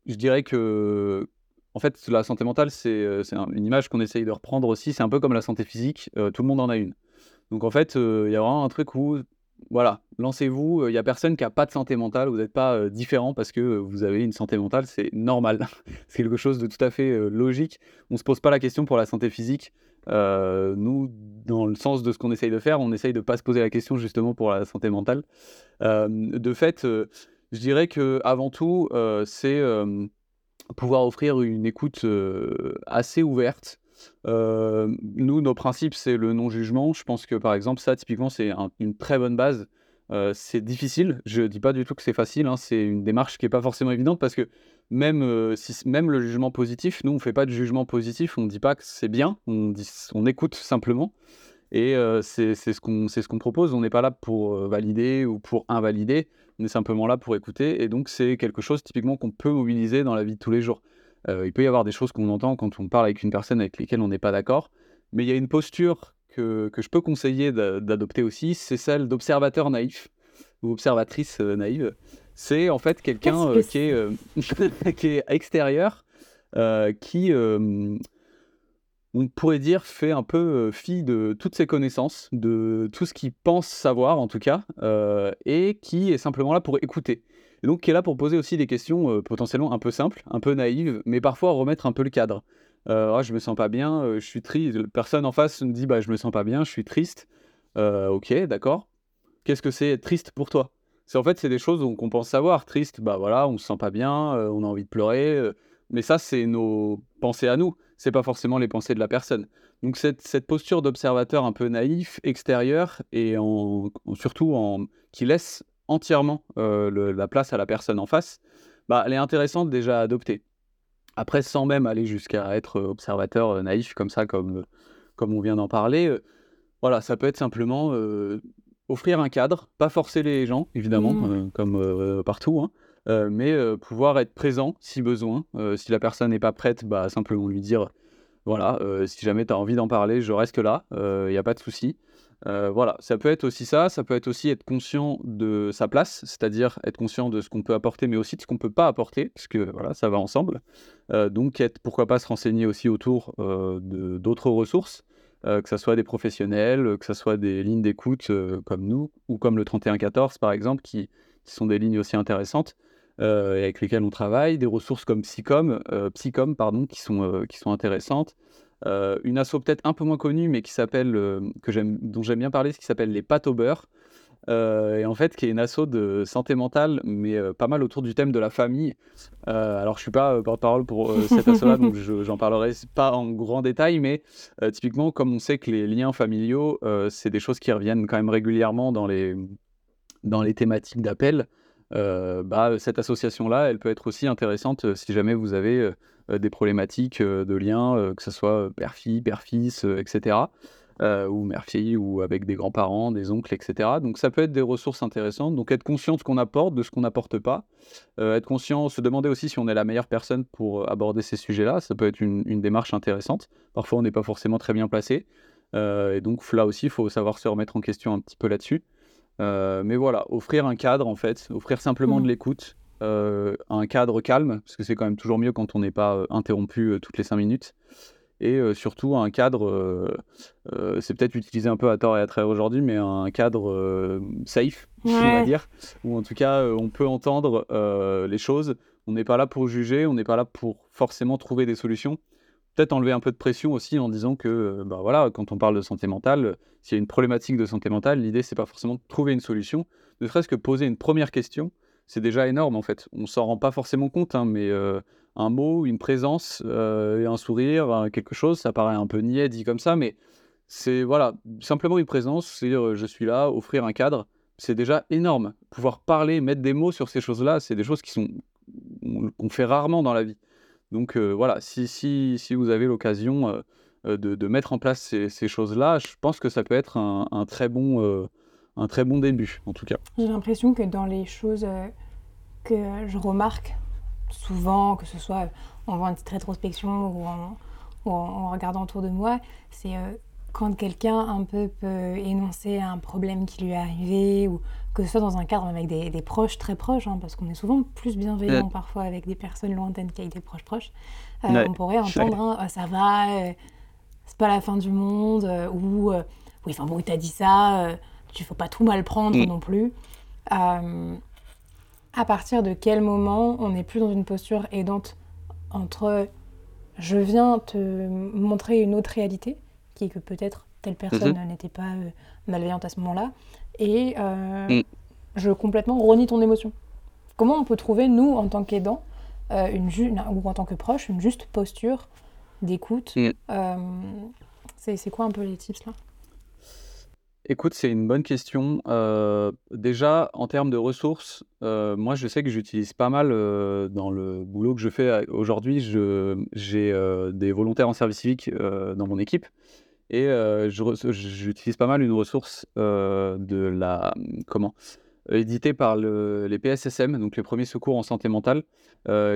je dirais que en fait, la santé mentale, c'est une image qu'on essaye de reprendre aussi. C'est un peu comme la santé physique, tout le monde en a une. Donc en fait, il y a vraiment un truc où voilà, lancez-vous. Il n'y a personne qui n'a pas de santé mentale. Vous n'êtes pas différent parce que vous avez une santé mentale. C'est normal. (laughs) c'est quelque chose de tout à fait logique. On ne se pose pas la question pour la santé physique. nous, dans le sens de ce qu'on essaye de faire, on essaye de ne pas se poser la question justement pour la santé mentale. de fait, je dirais que avant tout, c'est pouvoir offrir une écoute assez ouverte euh, nous, nos principes, c'est le non-jugement. Je pense que, par exemple, ça, typiquement, c'est une très bonne base. Euh, c'est difficile, je dis pas du tout que c'est facile, hein. c'est une démarche qui est pas forcément évidente parce que même, euh, même le jugement positif, nous on fait pas de jugement positif, on dit pas que c'est bien, on, dit, on écoute simplement et c'est ce qu'on propose, on n'est pas là pour valider ou pour invalider, on est simplement là pour écouter et donc c'est quelque chose typiquement qu'on peut mobiliser dans la vie de tous les jours. Euh, il peut y avoir des choses qu'on entend quand on parle avec une personne avec lesquelles on n'est pas d'accord, mais il y a une posture que, que je peux conseiller d'adopter aussi, c'est celle d'observateur naïf ou observatrice euh, naïve. C'est en fait quelqu'un euh, qui, (laughs) qui est extérieur, qui, on pourrait dire, fait un peu fi de toutes ses connaissances, de tout ce qu'il pense savoir en tout cas, et qui est simplement là pour écouter. Et donc qui est là pour poser aussi des questions euh, potentiellement un peu simples, un peu naïves, mais parfois remettre un peu le cadre. Euh, ah, je me sens pas bien, euh, je suis triste. Personne en face me dit je me sens pas bien, je suis triste. Euh, ok, d'accord. Qu'est-ce que c'est triste pour toi? C'est en fait c'est des choses qu'on pense savoir. Triste, bah voilà, on se sent pas bien, on a envie de pleurer. mais ça c'est nos pensées à nous. C'est pas forcément les pensées de la personne. Donc cette, cette posture d'observateur un peu naïf, extérieur et surtout en, qui laisse entièrement euh, la place à la personne en face, bah, elle est intéressante déjà à adopter. Après, sans même aller jusqu'à être observateur euh, naïf comme ça, comme, comme on vient d'en parler, euh, voilà, ça peut être simplement offrir un cadre, pas forcer les gens, évidemment, mmh. comme partout, hein, mais pouvoir être présent si besoin. si la personne n'est pas prête, bah, simplement lui dire, voilà, si jamais tu as envie d'en parler, je reste là, il n'y a pas de souci. Euh, voilà, ça peut être aussi ça, ça peut être aussi être conscient de sa place, c'est-à-dire être conscient de ce qu'on peut apporter, mais aussi de ce qu'on ne peut pas apporter, parce que voilà, ça va ensemble. Euh, donc, pourquoi pas se renseigner aussi autour euh, d'autres ressources, que ce soit des professionnels, que ce soit des lignes d'écoute comme nous, ou comme le 3114 par exemple, qui, sont des lignes aussi intéressantes. euh, avec lesquelles on travaille, des ressources comme Psycom, Psycom pardon, qui sont, qui sont intéressantes. Une asso peut-être un peu moins connue, mais qui s'appelle, que j'aime, dont j'aime bien parler, ce qui s'appelle les pâtes au beurre. et en fait, qui est une asso de santé mentale, mais pas mal autour du thème de la famille. alors, je suis pas porte-parole pour cette (laughs) asso-là, donc j'en parlerai pas en grand détail, mais typiquement, comme on sait que les liens familiaux, c'est des choses qui reviennent quand même régulièrement dans les, dans les thématiques d'appel. Euh, bah, cette association-là, elle peut être aussi intéressante euh, si jamais vous avez euh, des problématiques de lien, que ce soit père-fille, père-fils, etc. ou mère-fille, ou avec des grands-parents, des oncles, etc. Donc ça peut être des ressources intéressantes. Donc être conscient de ce qu'on apporte, de ce qu'on n'apporte pas. être conscient, se demander aussi si on est la meilleure personne pour aborder ces sujets-là. Ça peut être une démarche intéressante. Parfois, on n'est pas forcément très bien placé. et donc là aussi, il faut savoir se remettre en question un petit peu là-dessus. Euh, mais voilà, offrir un cadre en fait, offrir simplement de mmh. l'écoute, euh, un cadre calme, parce que c'est quand même toujours mieux quand on n'est pas euh, interrompu toutes les cinq minutes. Et surtout un cadre, c'est peut-être utilisé un peu à tort et à travers aujourd'hui, mais un cadre safe, (laughs) on va dire, où en tout cas on peut entendre les choses. On n'est pas là pour juger, on n'est pas là pour forcément trouver des solutions peut-être enlever un peu de pression aussi en disant que, euh, bah voilà, quand on parle de santé mentale, s'il y a une problématique de santé mentale, l'idée c'est pas forcément de trouver une solution, ne serait-ce que poser une première question, c'est déjà énorme en fait. On s'en rend pas forcément compte, hein, mais euh, un mot, une présence, euh, un sourire, quelque chose, ça paraît un peu niais dit comme ça, mais c'est voilà, simplement une présence, c'est dire je suis là, offrir un cadre, c'est déjà énorme. Pouvoir parler, mettre des mots sur ces choses-là, c'est des choses qui sont qu'on fait rarement dans la vie. Donc voilà, si, si, si, vous avez l'occasion de, mettre en place ces, choses-là, je pense que ça peut être un, très, bon, un très bon début, en tout cas. J'ai l'impression que dans les choses que je remarque souvent, que ce soit en faisant une petite rétrospection ou en regardant autour de moi, c'est quand quelqu'un un peu peut énoncer un problème qui lui est arrivé, ou que ce soit dans un cadre avec des, des proches très proches, hein, parce qu'on est souvent plus bienveillant parfois avec des personnes lointaines qu'avec des proches proches, euh, on pourrait entendre hein, ah, ça va, euh, c'est pas la fin du monde, euh, ou oui, enfin bon, il t'a dit ça, tu faut pas tout mal prendre mm. non plus. à partir de quel moment on n'est plus dans une posture aidante entre je viens te montrer une autre réalité qui est que peut-être telle personne mhm. n'était pas euh, malveillante à ce moment-là, et euh, mm. je complètement renie ton émotion. Comment on peut trouver, nous, en tant qu'aidant, euh, une ou en tant que proche, une juste posture d'écoute mm. C'est quoi un peu les tips là? Écoute, c'est une bonne question. déjà, en termes de ressources, moi, je sais que j'utilise pas mal dans le boulot que je fais aujourd'hui. J'ai des volontaires en service civique dans mon équipe. Et j'utilise pas mal une ressource de la comment éditée par les PSSM, donc les premiers secours en santé mentale,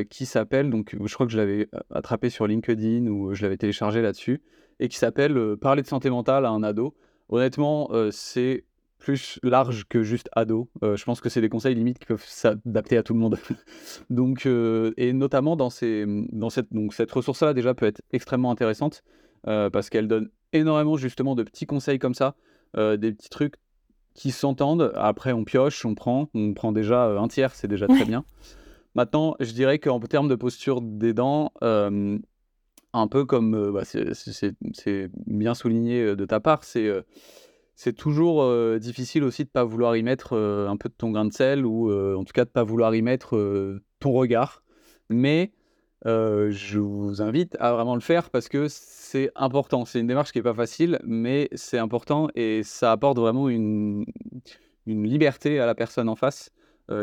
qui s'appelle donc je crois que je l'avais attrapé sur LinkedIn ou je l'avais téléchargé là-dessus et qui s'appelle Parler de santé mentale à un ado. Honnêtement, c'est plus large que juste ado. je pense que c'est des conseils limites qui peuvent s'adapter à tout le monde. (laughs) donc, et notamment dans, ces, dans cette, cette ressource-là, déjà peut être extrêmement intéressante parce qu'elle donne énormément justement de petits conseils comme ça, euh, des petits trucs qui s'entendent. Après, on pioche, on prend, on prend déjà euh, un tiers, c'est déjà très (laughs) bien. Maintenant, je dirais qu'en termes de posture des dents, euh, un peu comme bah, c'est bien souligné de ta part, c'est c'est toujours difficile aussi de ne pas vouloir y mettre un peu de ton grain de sel ou en tout cas de ne pas vouloir y mettre ton regard. Mais je vous invite à vraiment le faire parce que c'est important. C'est une démarche qui n'est pas facile, mais c'est important et ça apporte vraiment une, liberté à la personne en face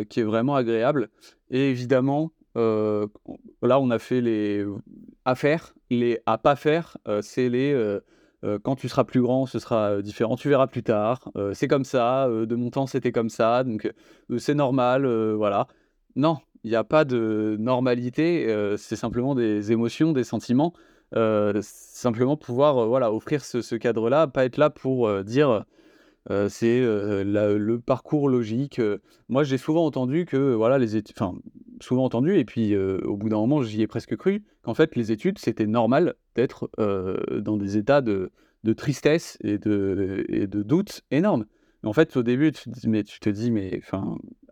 qui est vraiment agréable. Et évidemment, là, on a fait les à faire, les à pas faire, c'est les quand tu seras plus grand, ce sera différent, tu verras plus tard, c'est comme ça, de mon temps, c'était comme ça, donc c'est normal, voilà. Non, il n'y a pas de normalité, euh, c'est simplement des émotions, des sentiments. Euh, simplement pouvoir euh, voilà, offrir ce, cadre-là, pas être là pour dire c'est le parcours logique. moi, j'ai souvent entendu que voilà, les études, enfin, souvent entendu, et puis au bout d'un moment, j'y ai presque cru, qu'en fait, les études, c'était normal d'être dans des états de, de tristesse et de, et de doute énormes. En fait, au début, tu, mais, tu te dis, mais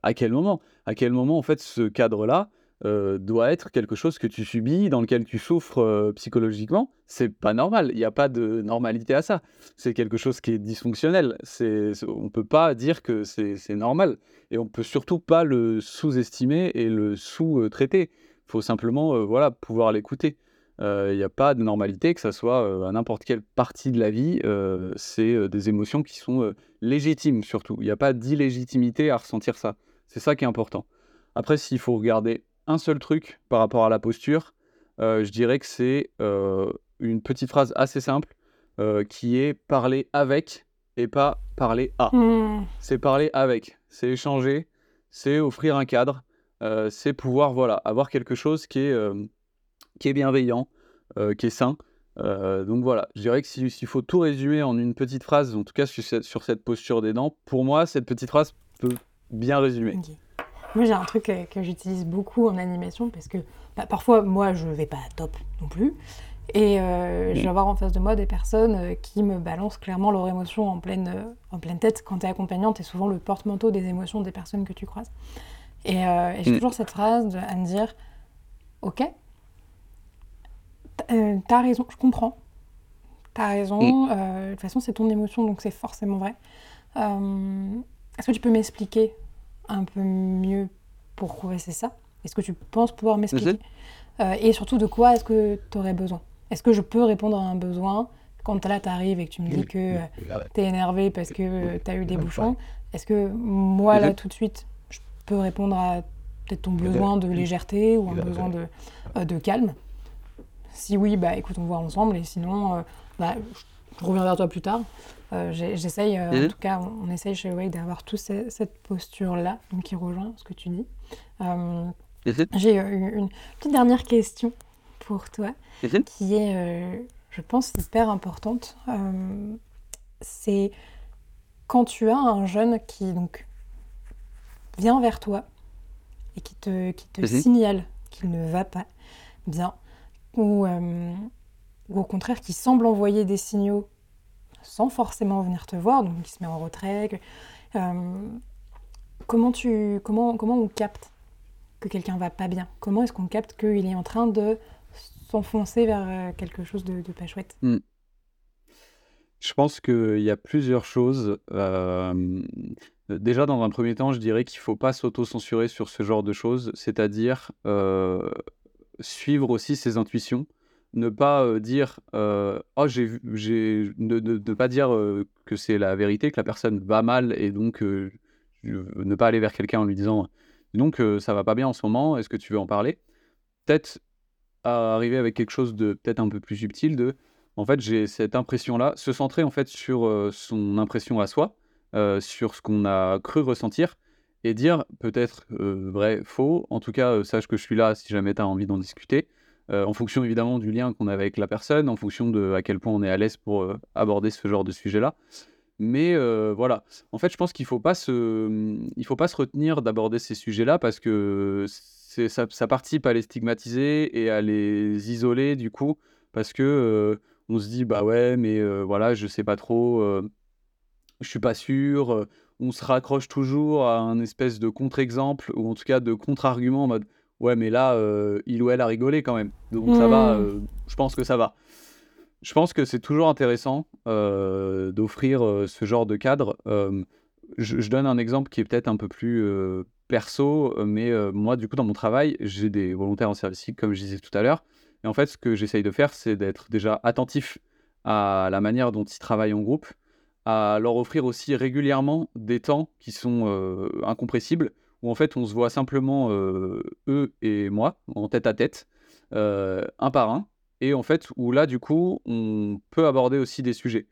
à quel moment? À quel moment, en fait, ce cadre-là euh, doit être quelque chose que tu subis, dans lequel tu souffres euh, psychologiquement? C'est pas normal. Il n'y a pas de normalité à ça. C'est quelque chose qui est dysfonctionnel. C'est, on peut pas dire que c'est normal. Et on peut surtout pas le sous-estimer et le sous-traiter. Il faut simplement voilà, pouvoir l'écouter. Il n'y a pas de normalité, que ça soit à n'importe quelle partie de la vie. c'est des émotions qui sont légitimes surtout. Il n'y a pas d'illégitimité à ressentir ça. C'est ça qui est important. Après, s'il faut regarder un seul truc par rapport à la posture, je dirais que c'est une petite phrase assez simple qui est parler avec et pas parler à. Mmh. C'est parler avec, c'est échanger, c'est offrir un cadre, c'est pouvoir voilà avoir quelque chose qui est qui est bienveillant, euh, qui est sain. Euh, donc voilà, je dirais que s'il faut tout résumer en une petite phrase, en tout cas sur cette, sur cette posture des dents, pour moi, cette petite phrase peut bien résumer. Moi, j'ai un truc que, j'utilise beaucoup en animation parce que bah, parfois, moi, je vais pas à top non plus. Et euh, je vais avoir en face de moi des personnes qui me balancent clairement leurs émotions en pleine, en pleine tête. Quand tu es accompagnante, tu es souvent le porte-manteau des émotions des personnes que tu croises. Et, j'ai mm. toujours cette phrase à me dire Ok, euh, t'as raison, je comprends. T'as raison. Mm. Euh, de toute façon, c'est ton émotion, donc c'est forcément vrai. Euh, est-ce que tu peux m'expliquer un peu mieux pourquoi c'est ça? Est-ce que tu penses pouvoir m'expliquer? Et surtout, de quoi est-ce que tu aurais besoin? Est-ce que je peux répondre à un besoin? Quand là, tu arrives et que tu me dis que tu es énervé parce que tu as eu des bouchons Est-ce que moi, là, tout de suite, je peux répondre à peut-être ton besoin de légèreté ou un besoin de, de calme? Si oui, bah écoute, on voit ensemble, et sinon, euh, bah, je reviens vers toi plus tard. Euh, j'essaye, euh, en tout cas, on, essaye chez Wake d'avoir toute cette posture-là, donc qui rejoint ce que tu dis. J'ai une petite dernière question pour toi, qui est, je pense, hyper importante. C'est quand tu as un jeune qui donc vient vers toi et qui te, qui te signale qu'il ne va pas bien, euh, ou, au contraire qui semble envoyer des signaux sans forcément venir te voir, donc qui se met en retrait. Euh, comment, tu, comment, comment on capte que quelqu'un va pas bien? Comment est-ce qu'on capte qu'il est en train de s'enfoncer vers euh, quelque chose de, pas chouette? Hmm. Je pense qu'il y a plusieurs choses. déjà, dans un premier temps, je dirais qu'il ne faut pas s'auto-censurer sur ce genre de choses, c'est-à-dire suivre aussi ses intuitions, ne pas dire oh j'ai j'ai ne, ne, pas dire que c'est la vérité, que la personne va mal et donc ne pas aller vers quelqu'un en lui disant donc ça va pas bien en ce moment, est-ce que tu veux en parler? Peut-être arriver avec quelque chose de peut-être un peu plus subtil de en fait j'ai cette impression là, se centrer en fait sur son impression à soi, sur ce qu'on a cru ressentir et dire peut-être vrai, faux. En tout cas, sache que je suis là si jamais tu as envie d'en discuter. En fonction évidemment du lien qu'on a avec la personne, en fonction de à quel point on est à l'aise pour aborder ce genre de sujet-là. Mais voilà, en fait, je pense qu'il ne faut, pas se... Faut pas se retenir d'aborder ces sujets-là parce que ça, participe à les stigmatiser et à les isoler du coup, parce que on se dit, bah ouais, mais voilà, je sais pas trop, je suis pas sûr, on se raccroche toujours à un espèce de contre-exemple, ou en tout cas de contre-argument en mode ouais, mais là, euh, il ou elle a rigolé quand même. Donc ça va, mmh. euh, je pense que ça va. Je pense que c'est toujours intéressant euh, d'offrir ce genre de cadre. Je, donne un exemple qui est peut-être un peu plus perso, mais moi, du coup, dans mon travail, j'ai des volontaires en service civique, comme je disais tout à l'heure. Et en fait, ce que j'essaye de faire, c'est d'être déjà attentif à la manière dont ils travaillent en groupe, à leur offrir aussi régulièrement des temps qui sont incompressibles, où en fait on se voit simplement euh, eux et moi en tête à tête, euh, un par un, et en fait où là du coup on peut aborder aussi des sujets.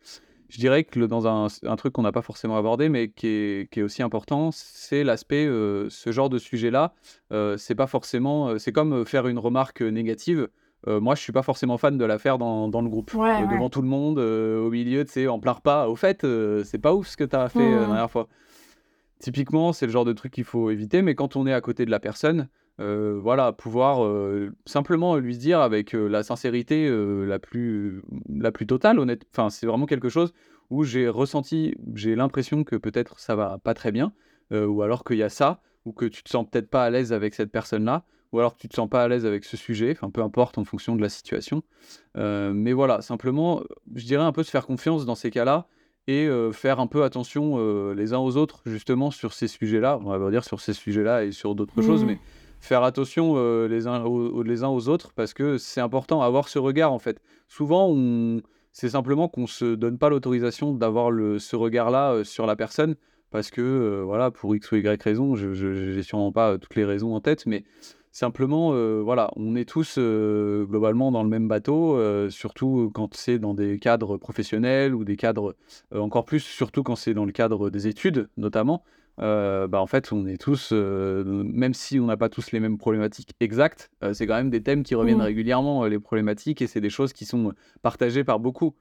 Je dirais que dans un, un truc qu'on n'a pas forcément abordé, mais qui est, qui est aussi important, c'est l'aspect, ce genre de sujet-là, c'est pas forcément, c'est comme faire une remarque négative. Euh, moi, je suis pas forcément fan de la faire dans, dans le groupe, euh, devant tout le monde, euh, au milieu, tu sais, en plein repas. Au fait, c'est pas ouf ce que tu as fait la mmh. dernière fois. Typiquement, c'est le genre de truc qu'il faut éviter, mais quand on est à côté de la personne, voilà, pouvoir simplement lui dire avec la sincérité la, plus, la plus totale, honnête. Enfin, c'est vraiment quelque chose où j'ai ressenti, j'ai l'impression que peut-être ça va pas très bien, ou alors qu'il y a ça ou que tu te sens peut-être pas à l'aise avec cette personne-là, ou alors que tu te sens pas à l'aise avec ce sujet, enfin peu importe en fonction de la situation. Euh, mais voilà, simplement, je dirais un peu se faire confiance dans ces cas-là et euh, faire un peu attention euh, les uns aux autres justement sur ces sujets-là, on va dire sur ces sujets-là et sur d'autres choses, mmh. mais faire attention les, uns aux, les uns aux autres parce que c'est important avoir ce regard en fait. Souvent, on... c'est simplement qu'on se donne pas l'autorisation d'avoir ce regard-là sur la personne parce que voilà, pour X ou Y raison, je n'ai sûrement pas toutes les raisons en tête, mais Simplement, euh, voilà, on est tous euh, globalement dans le même bateau, euh, surtout quand c'est dans des cadres professionnels ou des cadres encore plus, surtout quand c'est dans le cadre des études notamment. bah, en fait, on est tous, même si on n'a pas tous les mêmes problématiques exactes, c'est quand même des thèmes qui reviennent mmh. régulièrement, les problématiques, et c'est des choses qui sont partagées par beaucoup.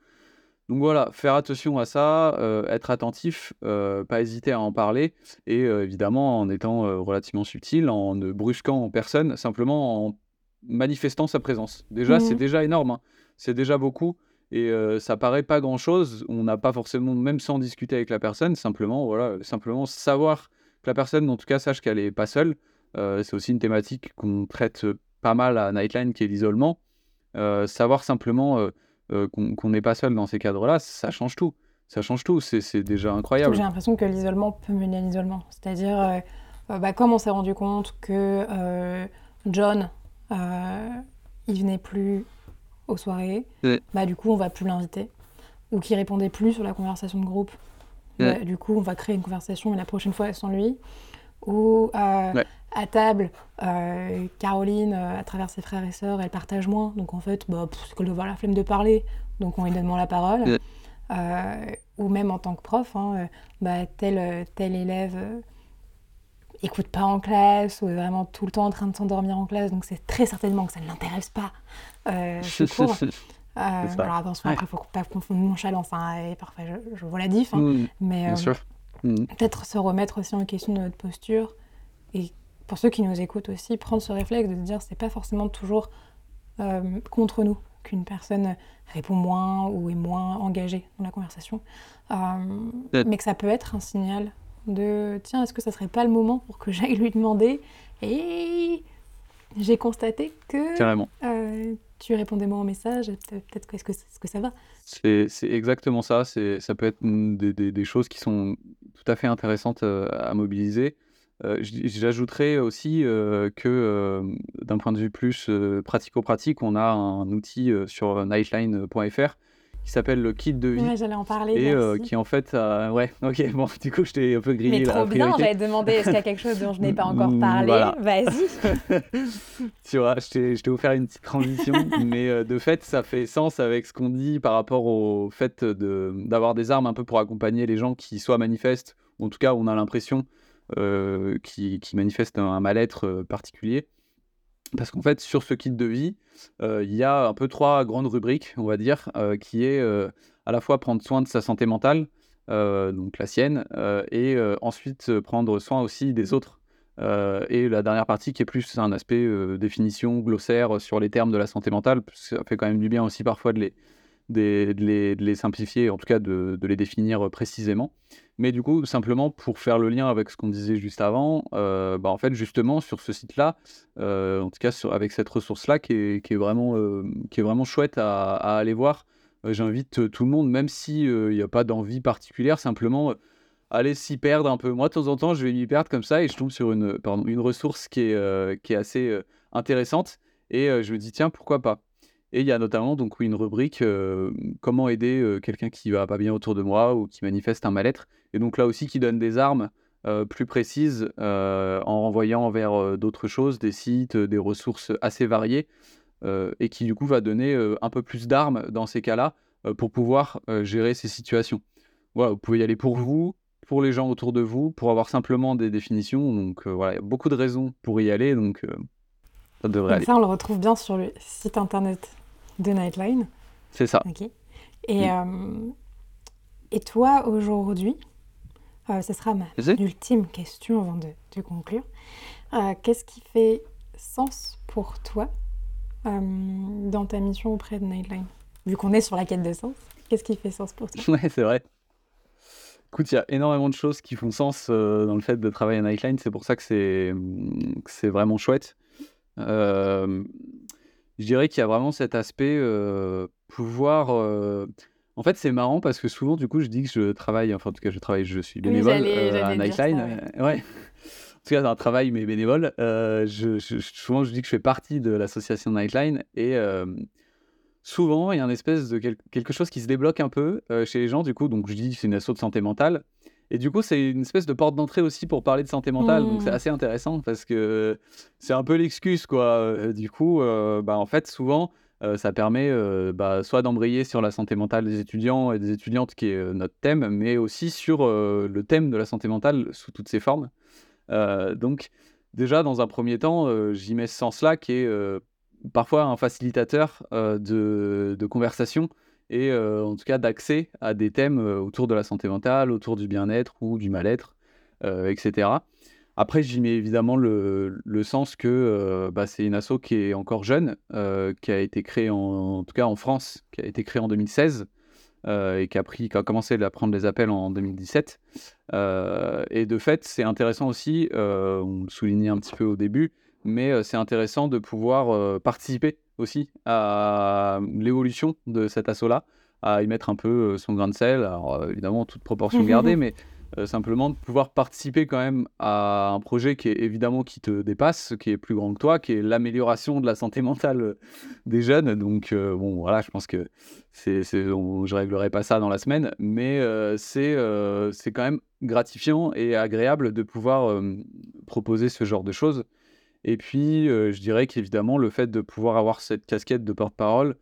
Donc voilà, faire attention à ça, euh, être attentif, euh, pas hésiter à en parler et euh, évidemment en étant, relativement subtil, en ne brusquant personne, simplement en manifestant sa présence. Déjà, c'est mmh déjà énorme, hein. C'est déjà beaucoup et ça paraît pas grand-chose. On n'a pas forcément même sans discuter avec la personne, simplement, voilà, simplement savoir que la personne, en tout cas, sache qu'elle est pas seule. c'est aussi une thématique qu'on traite, pas mal à Nightline qui est l'isolement. savoir simplement, euh, qu'on n'est pas seul dans ces cadres-là, ça change tout. Ça change tout, c'est déjà incroyable. J'ai l'impression que l'isolement peut mener à l'isolement. C'est-à-dire, euh, euh, bah, comme on s'est rendu compte que John, il venait plus aux soirées, bah, du coup, on va plus l'inviter. Ou qu'il répondait plus sur la conversation de groupe. Bah, du coup, on va créer une conversation, et la prochaine fois, sans lui. Ou à table, euh, Caroline, euh, à travers ses frères et sœurs, elle partage moins. Donc en fait, bah, c'est qu'elle doit avoir la flemme de parler. Donc on lui donne moins la parole. Euh, ou même en tant que prof, hein, bah, tel, tel élève écoute pas en classe ou est vraiment tout le temps en train de s'endormir en classe. Donc c'est très certainement que ça ne l'intéresse pas. ce (laughs) cours. alors attention, après, il faut pas confondre nonchalance. Hein, et parfois, je, vois la diff. Hein, mmh, mais mmh. peut-être se remettre aussi en question de notre posture et pour ceux qui nous écoutent aussi, prendre ce réflexe de dire c'est pas forcément toujours euh, contre nous qu'une personne répond moins ou est moins engagée dans la conversation, euh, mais que ça peut être un signal de tiens, est-ce que ça serait pas le moment pour que (laughs) j'aille lui demander? Et j'ai constaté que euh, tu répondais moins au message, peut-être est-ce que, est que ça va? C'est, exactement ça, c'est, ça peut être des, des, des, choses qui sont tout à fait intéressantes à mobiliser. Euh, j'ajouterais aussi euh, que euh, d'un point de vue plus pratico-pratique, on a un outil sur nightline.fr qui s'appelle le kit de vie. Ouais, j'allais en parler. Et qui en fait, ouais, (laughs) ok, bon, du coup, je t'ai un peu grillé Mais trop bien, j'allais demander est-ce qu'il y a quelque chose dont je n'ai pas encore (laughs) parlé? Vas-y. (laughs) tu vois, je t'ai offert une petite transition, mais de fait, ça fait sens avec ce qu'on dit par rapport au fait d'avoir des armes un peu pour accompagner les gens qui soit manifestent, ou en tout cas, on a l'impression euh, qui, qui, manifestent un, mal-être euh, particulier. Parce qu'en fait, sur ce kit de vie, euh, il y a un peu trois grandes rubriques, on va dire, qui est à la fois prendre soin de sa santé mentale, donc la sienne, et ensuite prendre soin aussi des autres. et la dernière partie qui est plus un aspect définition, glossaire sur les termes de la santé mentale, ça fait quand même du bien aussi parfois de les, de les, simplifier, en tout cas de, les définir précisément. Mais du coup, simplement pour faire le lien avec ce qu'on disait juste avant, euh, bah en fait, justement, sur ce site-là, euh, en tout cas avec cette ressource-là, qui est, vraiment, euh, qui est vraiment chouette à, à aller voir, j'invite tout le monde, même s'il n'y a pas d'envie particulière, simplement aller s'y perdre un peu. Moi, de temps en temps, je vais m'y perdre comme ça et je tombe sur une, pardon, une ressource qui est, qui est assez intéressante et je me dis, tiens, pourquoi pas et il y a notamment donc une rubrique comment aider quelqu'un qui va pas bien autour de moi ou qui manifeste un mal-être. Et donc là aussi qui donne des armes plus précises en renvoyant vers d'autres choses, des sites, des ressources assez variées, et qui du coup va donner un peu plus d'armes dans ces cas-là pour pouvoir gérer ces situations. Voilà, vous pouvez y aller pour vous, pour les gens autour de vous, pour avoir simplement des définitions. Donc voilà, il y a beaucoup de raisons pour y aller, donc ça devrait aller. Ça, on le retrouve bien sur le site internet de Nightline. C'est ça. Et, euh, et toi, aujourd'hui, euh, ce sera ma ultime question avant de, conclure. Euh, qu'est-ce qui fait sens pour toi dans ta mission auprès de Nightline? Vu qu'on est sur la quête de sens, qu'est-ce qui fait sens pour toi? (laughs) Ouais, c'est vrai. Écoute, il y a énormément de choses qui font sens dans le fait de travailler à Nightline. C'est pour ça que c'est, c'est vraiment chouette. Je dirais qu'il y a vraiment cet aspect pouvoir. En fait, c'est marrant parce que souvent, du coup, je dis que je travaille, enfin, en tout cas, je travaille, je suis bénévole à Nightline. ouais. En tout cas, c'est un travail, mais bénévole. je, souvent, je dis que je fais partie de l'association Nightline et souvent, il y a une espèce de quelque chose qui se débloque un peu chez les gens, du coup. Donc, je dis que c'est une asso de santé mentale. Et du coup, c'est une espèce de porte d'entrée aussi pour parler de santé mentale. Donc, c'est mmh. assez intéressant parce que c'est un peu l'excuse, quoi. Du coup, bah, en fait, souvent, ça permet bah, soit d'embrayer sur la santé mentale des étudiants et des étudiantes, qui est notre thème, mais aussi sur le thème de la santé mentale sous toutes ses formes. donc, déjà, dans un premier temps, j'y mets ce sens-là qui est parfois un facilitateur de, de, conversation et en tout cas d'accès à des thèmes autour de la santé mentale, autour du bien-être ou du mal-être, etc. Après, j'y mets évidemment le, le sens que bah, c'est une asso qui est encore jeune, qui a été créée en, en, tout cas en France, qui a été créée en 2016 et qui a, pris, qui a commencé à prendre les appels en 2017. et de fait, c'est intéressant aussi, on le soulignait un petit peu au début, mais c'est intéressant de pouvoir participer aussi à l'évolution de cet assaut-là, à y mettre un peu son grain de sel, alors évidemment toute proportion (laughs) gardée, mais simplement de pouvoir participer quand même à un projet qui est évidemment qui te dépasse, qui est plus grand que toi, qui est l'amélioration de la santé mentale des jeunes. Donc bon voilà, je pense que c'est, je réglerai pas ça dans la semaine, mais c'est, c'est quand même gratifiant et agréable de pouvoir proposer ce genre de choses. Et puis, je dirais qu'évidemment, le fait de pouvoir avoir cette casquette de porte-parole,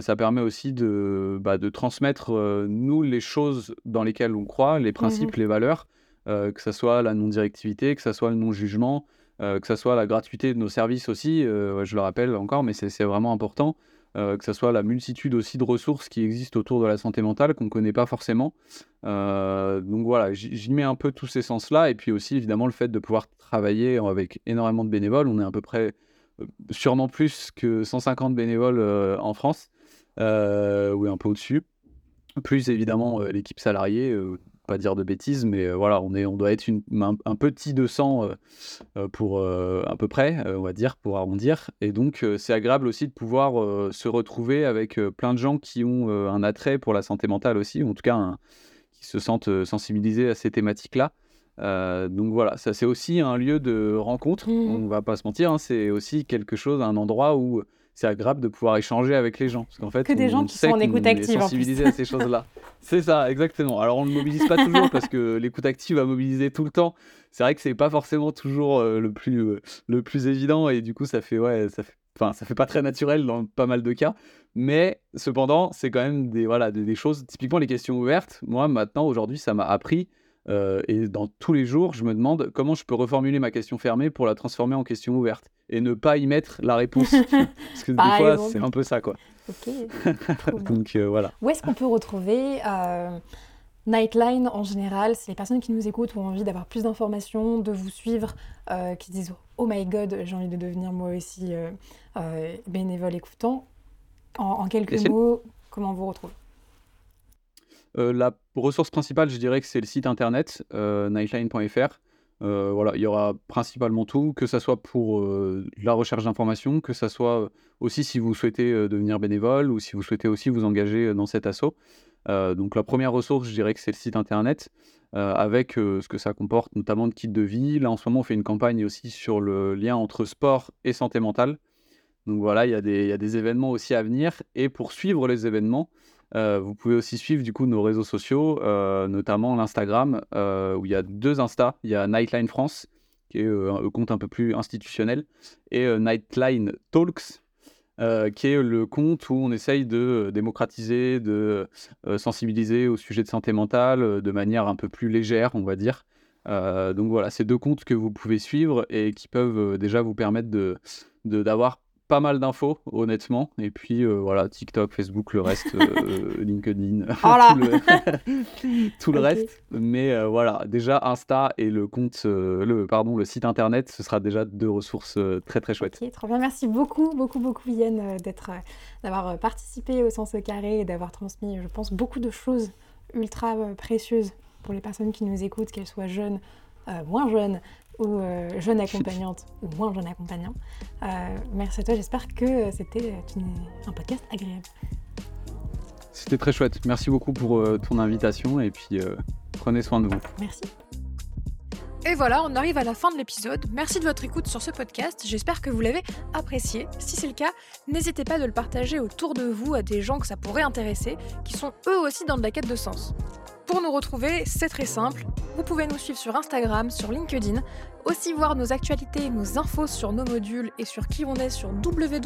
ça permet aussi de, bah, de transmettre, nous, les choses dans lesquelles on croit, les mmh principes, les valeurs, que ce soit la non-directivité, que ce soit le non-jugement, que ce soit la gratuité de nos services aussi, je le rappelle encore, mais c'est vraiment important. Euh, que ce soit la multitude aussi de ressources qui existent autour de la santé mentale qu'on ne connaît pas forcément. Euh, donc voilà, j'y mets un peu tous ces sens-là, et puis aussi évidemment le fait de pouvoir travailler avec énormément de bénévoles. On est à peu près, euh, sûrement plus que 150 bénévoles en France, ou un peu au-dessus. Plus évidemment l'équipe salariée, pas dire de bêtises, mais voilà, on, est, on doit être une, un, petit 200 pour à peu près, on va dire, pour arrondir. Et donc, c'est agréable aussi de pouvoir se retrouver avec plein de gens qui ont un attrait pour la santé mentale aussi, ou en tout cas qui se sentent sensibilisés à ces thématiques-là. donc voilà, ça c'est aussi un lieu de rencontre, mmh on va pas se mentir, hein, c'est aussi quelque chose, un endroit où c'est agréable de pouvoir échanger avec les gens. Parce qu'en fait, que des gens qui sont en écoute active. À ces (laughs) choses-là. C'est ça, exactement. Alors on ne mobilise pas toujours parce que l'écoute active va mobiliser tout le temps. C'est vrai que c'est pas forcément toujours euh, le, plus, euh, le plus évident et du coup ça fait ouais ça fait ça fait pas très naturel dans pas mal de cas. Mais cependant c'est quand même des voilà des, des choses. Typiquement les questions ouvertes. Moi maintenant aujourd'hui ça m'a appris euh, et dans tous les jours, je me demande comment je peux reformuler ma question fermée pour la transformer en question ouverte et ne pas y mettre la réponse. (laughs) Parce que des fois, c'est un peu ça, quoi. Ok. (laughs) Donc euh, voilà. Où est-ce qu'on peut retrouver euh, Nightline en général? C'est les personnes qui nous écoutent ou ont envie d'avoir plus d'informations, de vous suivre, qui disent Oh my god, j'ai envie de devenir moi aussi bénévole écoutant. En, quelques mots, comment on vous retrouve? Euh, la ressource principale, je dirais que c'est le site internet euh, nightline.fr. Euh, il y aura principalement tout, que ce soit pour la recherche d'informations, que ce soit aussi si vous souhaitez devenir bénévole ou si vous souhaitez aussi vous engager dans cet assaut. donc la première ressource, je dirais que c'est le site internet, avec ce que ça comporte, notamment de kits de vie. Là, en ce moment, on fait une campagne aussi sur le lien entre sport et santé mentale. Donc voilà, il y, y a des événements aussi à venir. Et pour suivre les événements, euh, vous pouvez aussi suivre du coup nos réseaux sociaux, euh, notamment l'Instagram, euh, où il y a deux Insta. Il y a Nightline France, qui est un compte un peu plus institutionnel, et Nightline Talks, qui est le compte où on essaye de démocratiser, de sensibiliser au sujet de santé mentale de manière un peu plus légère, on va dire. donc voilà, c'est deux comptes que vous pouvez suivre et qui peuvent déjà vous permettre de d'avoir pas mal d'infos, honnêtement. Et puis euh, voilà, TikTok, Facebook, le reste, euh, (laughs) LinkedIn, (laughs) tout le, (laughs) reste. Mais euh, voilà, déjà Insta et le compte, le pardon, le site internet, ce sera déjà deux ressources très très chouettes. Ok, trop bien. Merci beaucoup, beaucoup, beaucoup Yann d'être, d'avoir participé au sens carré et d'avoir transmis, je pense, beaucoup de choses ultra précieuses pour les personnes qui nous écoutent, qu'elles soient jeunes, moins jeunes ou jeunes (laughs) accompagnantes ou moins jeunes accompagnants. merci à toi, j'espère que c'était un podcast agréable. C'était très chouette. Merci beaucoup pour ton invitation et puis prenez soin de vous. Merci. Et voilà, on arrive à la fin de l'épisode. Merci de votre écoute sur ce podcast. J'espère que vous l'avez apprécié. Si c'est le cas, n'hésitez pas de le partager autour de vous à des gens que ça pourrait intéresser, qui sont eux aussi dans de la quête de sens. Pour nous retrouver, c'est très simple. Vous pouvez nous suivre sur Instagram, sur LinkedIn, aussi voir nos actualités nos infos sur nos modules et sur qui on est sur www.ewec.org.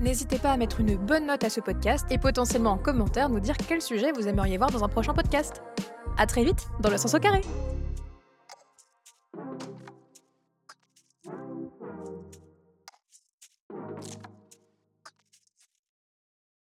N'hésitez pas à mettre une bonne note à ce podcast et potentiellement en commentaire nous dire quel sujet vous aimeriez voir dans un prochain podcast. A très vite dans le sens au carré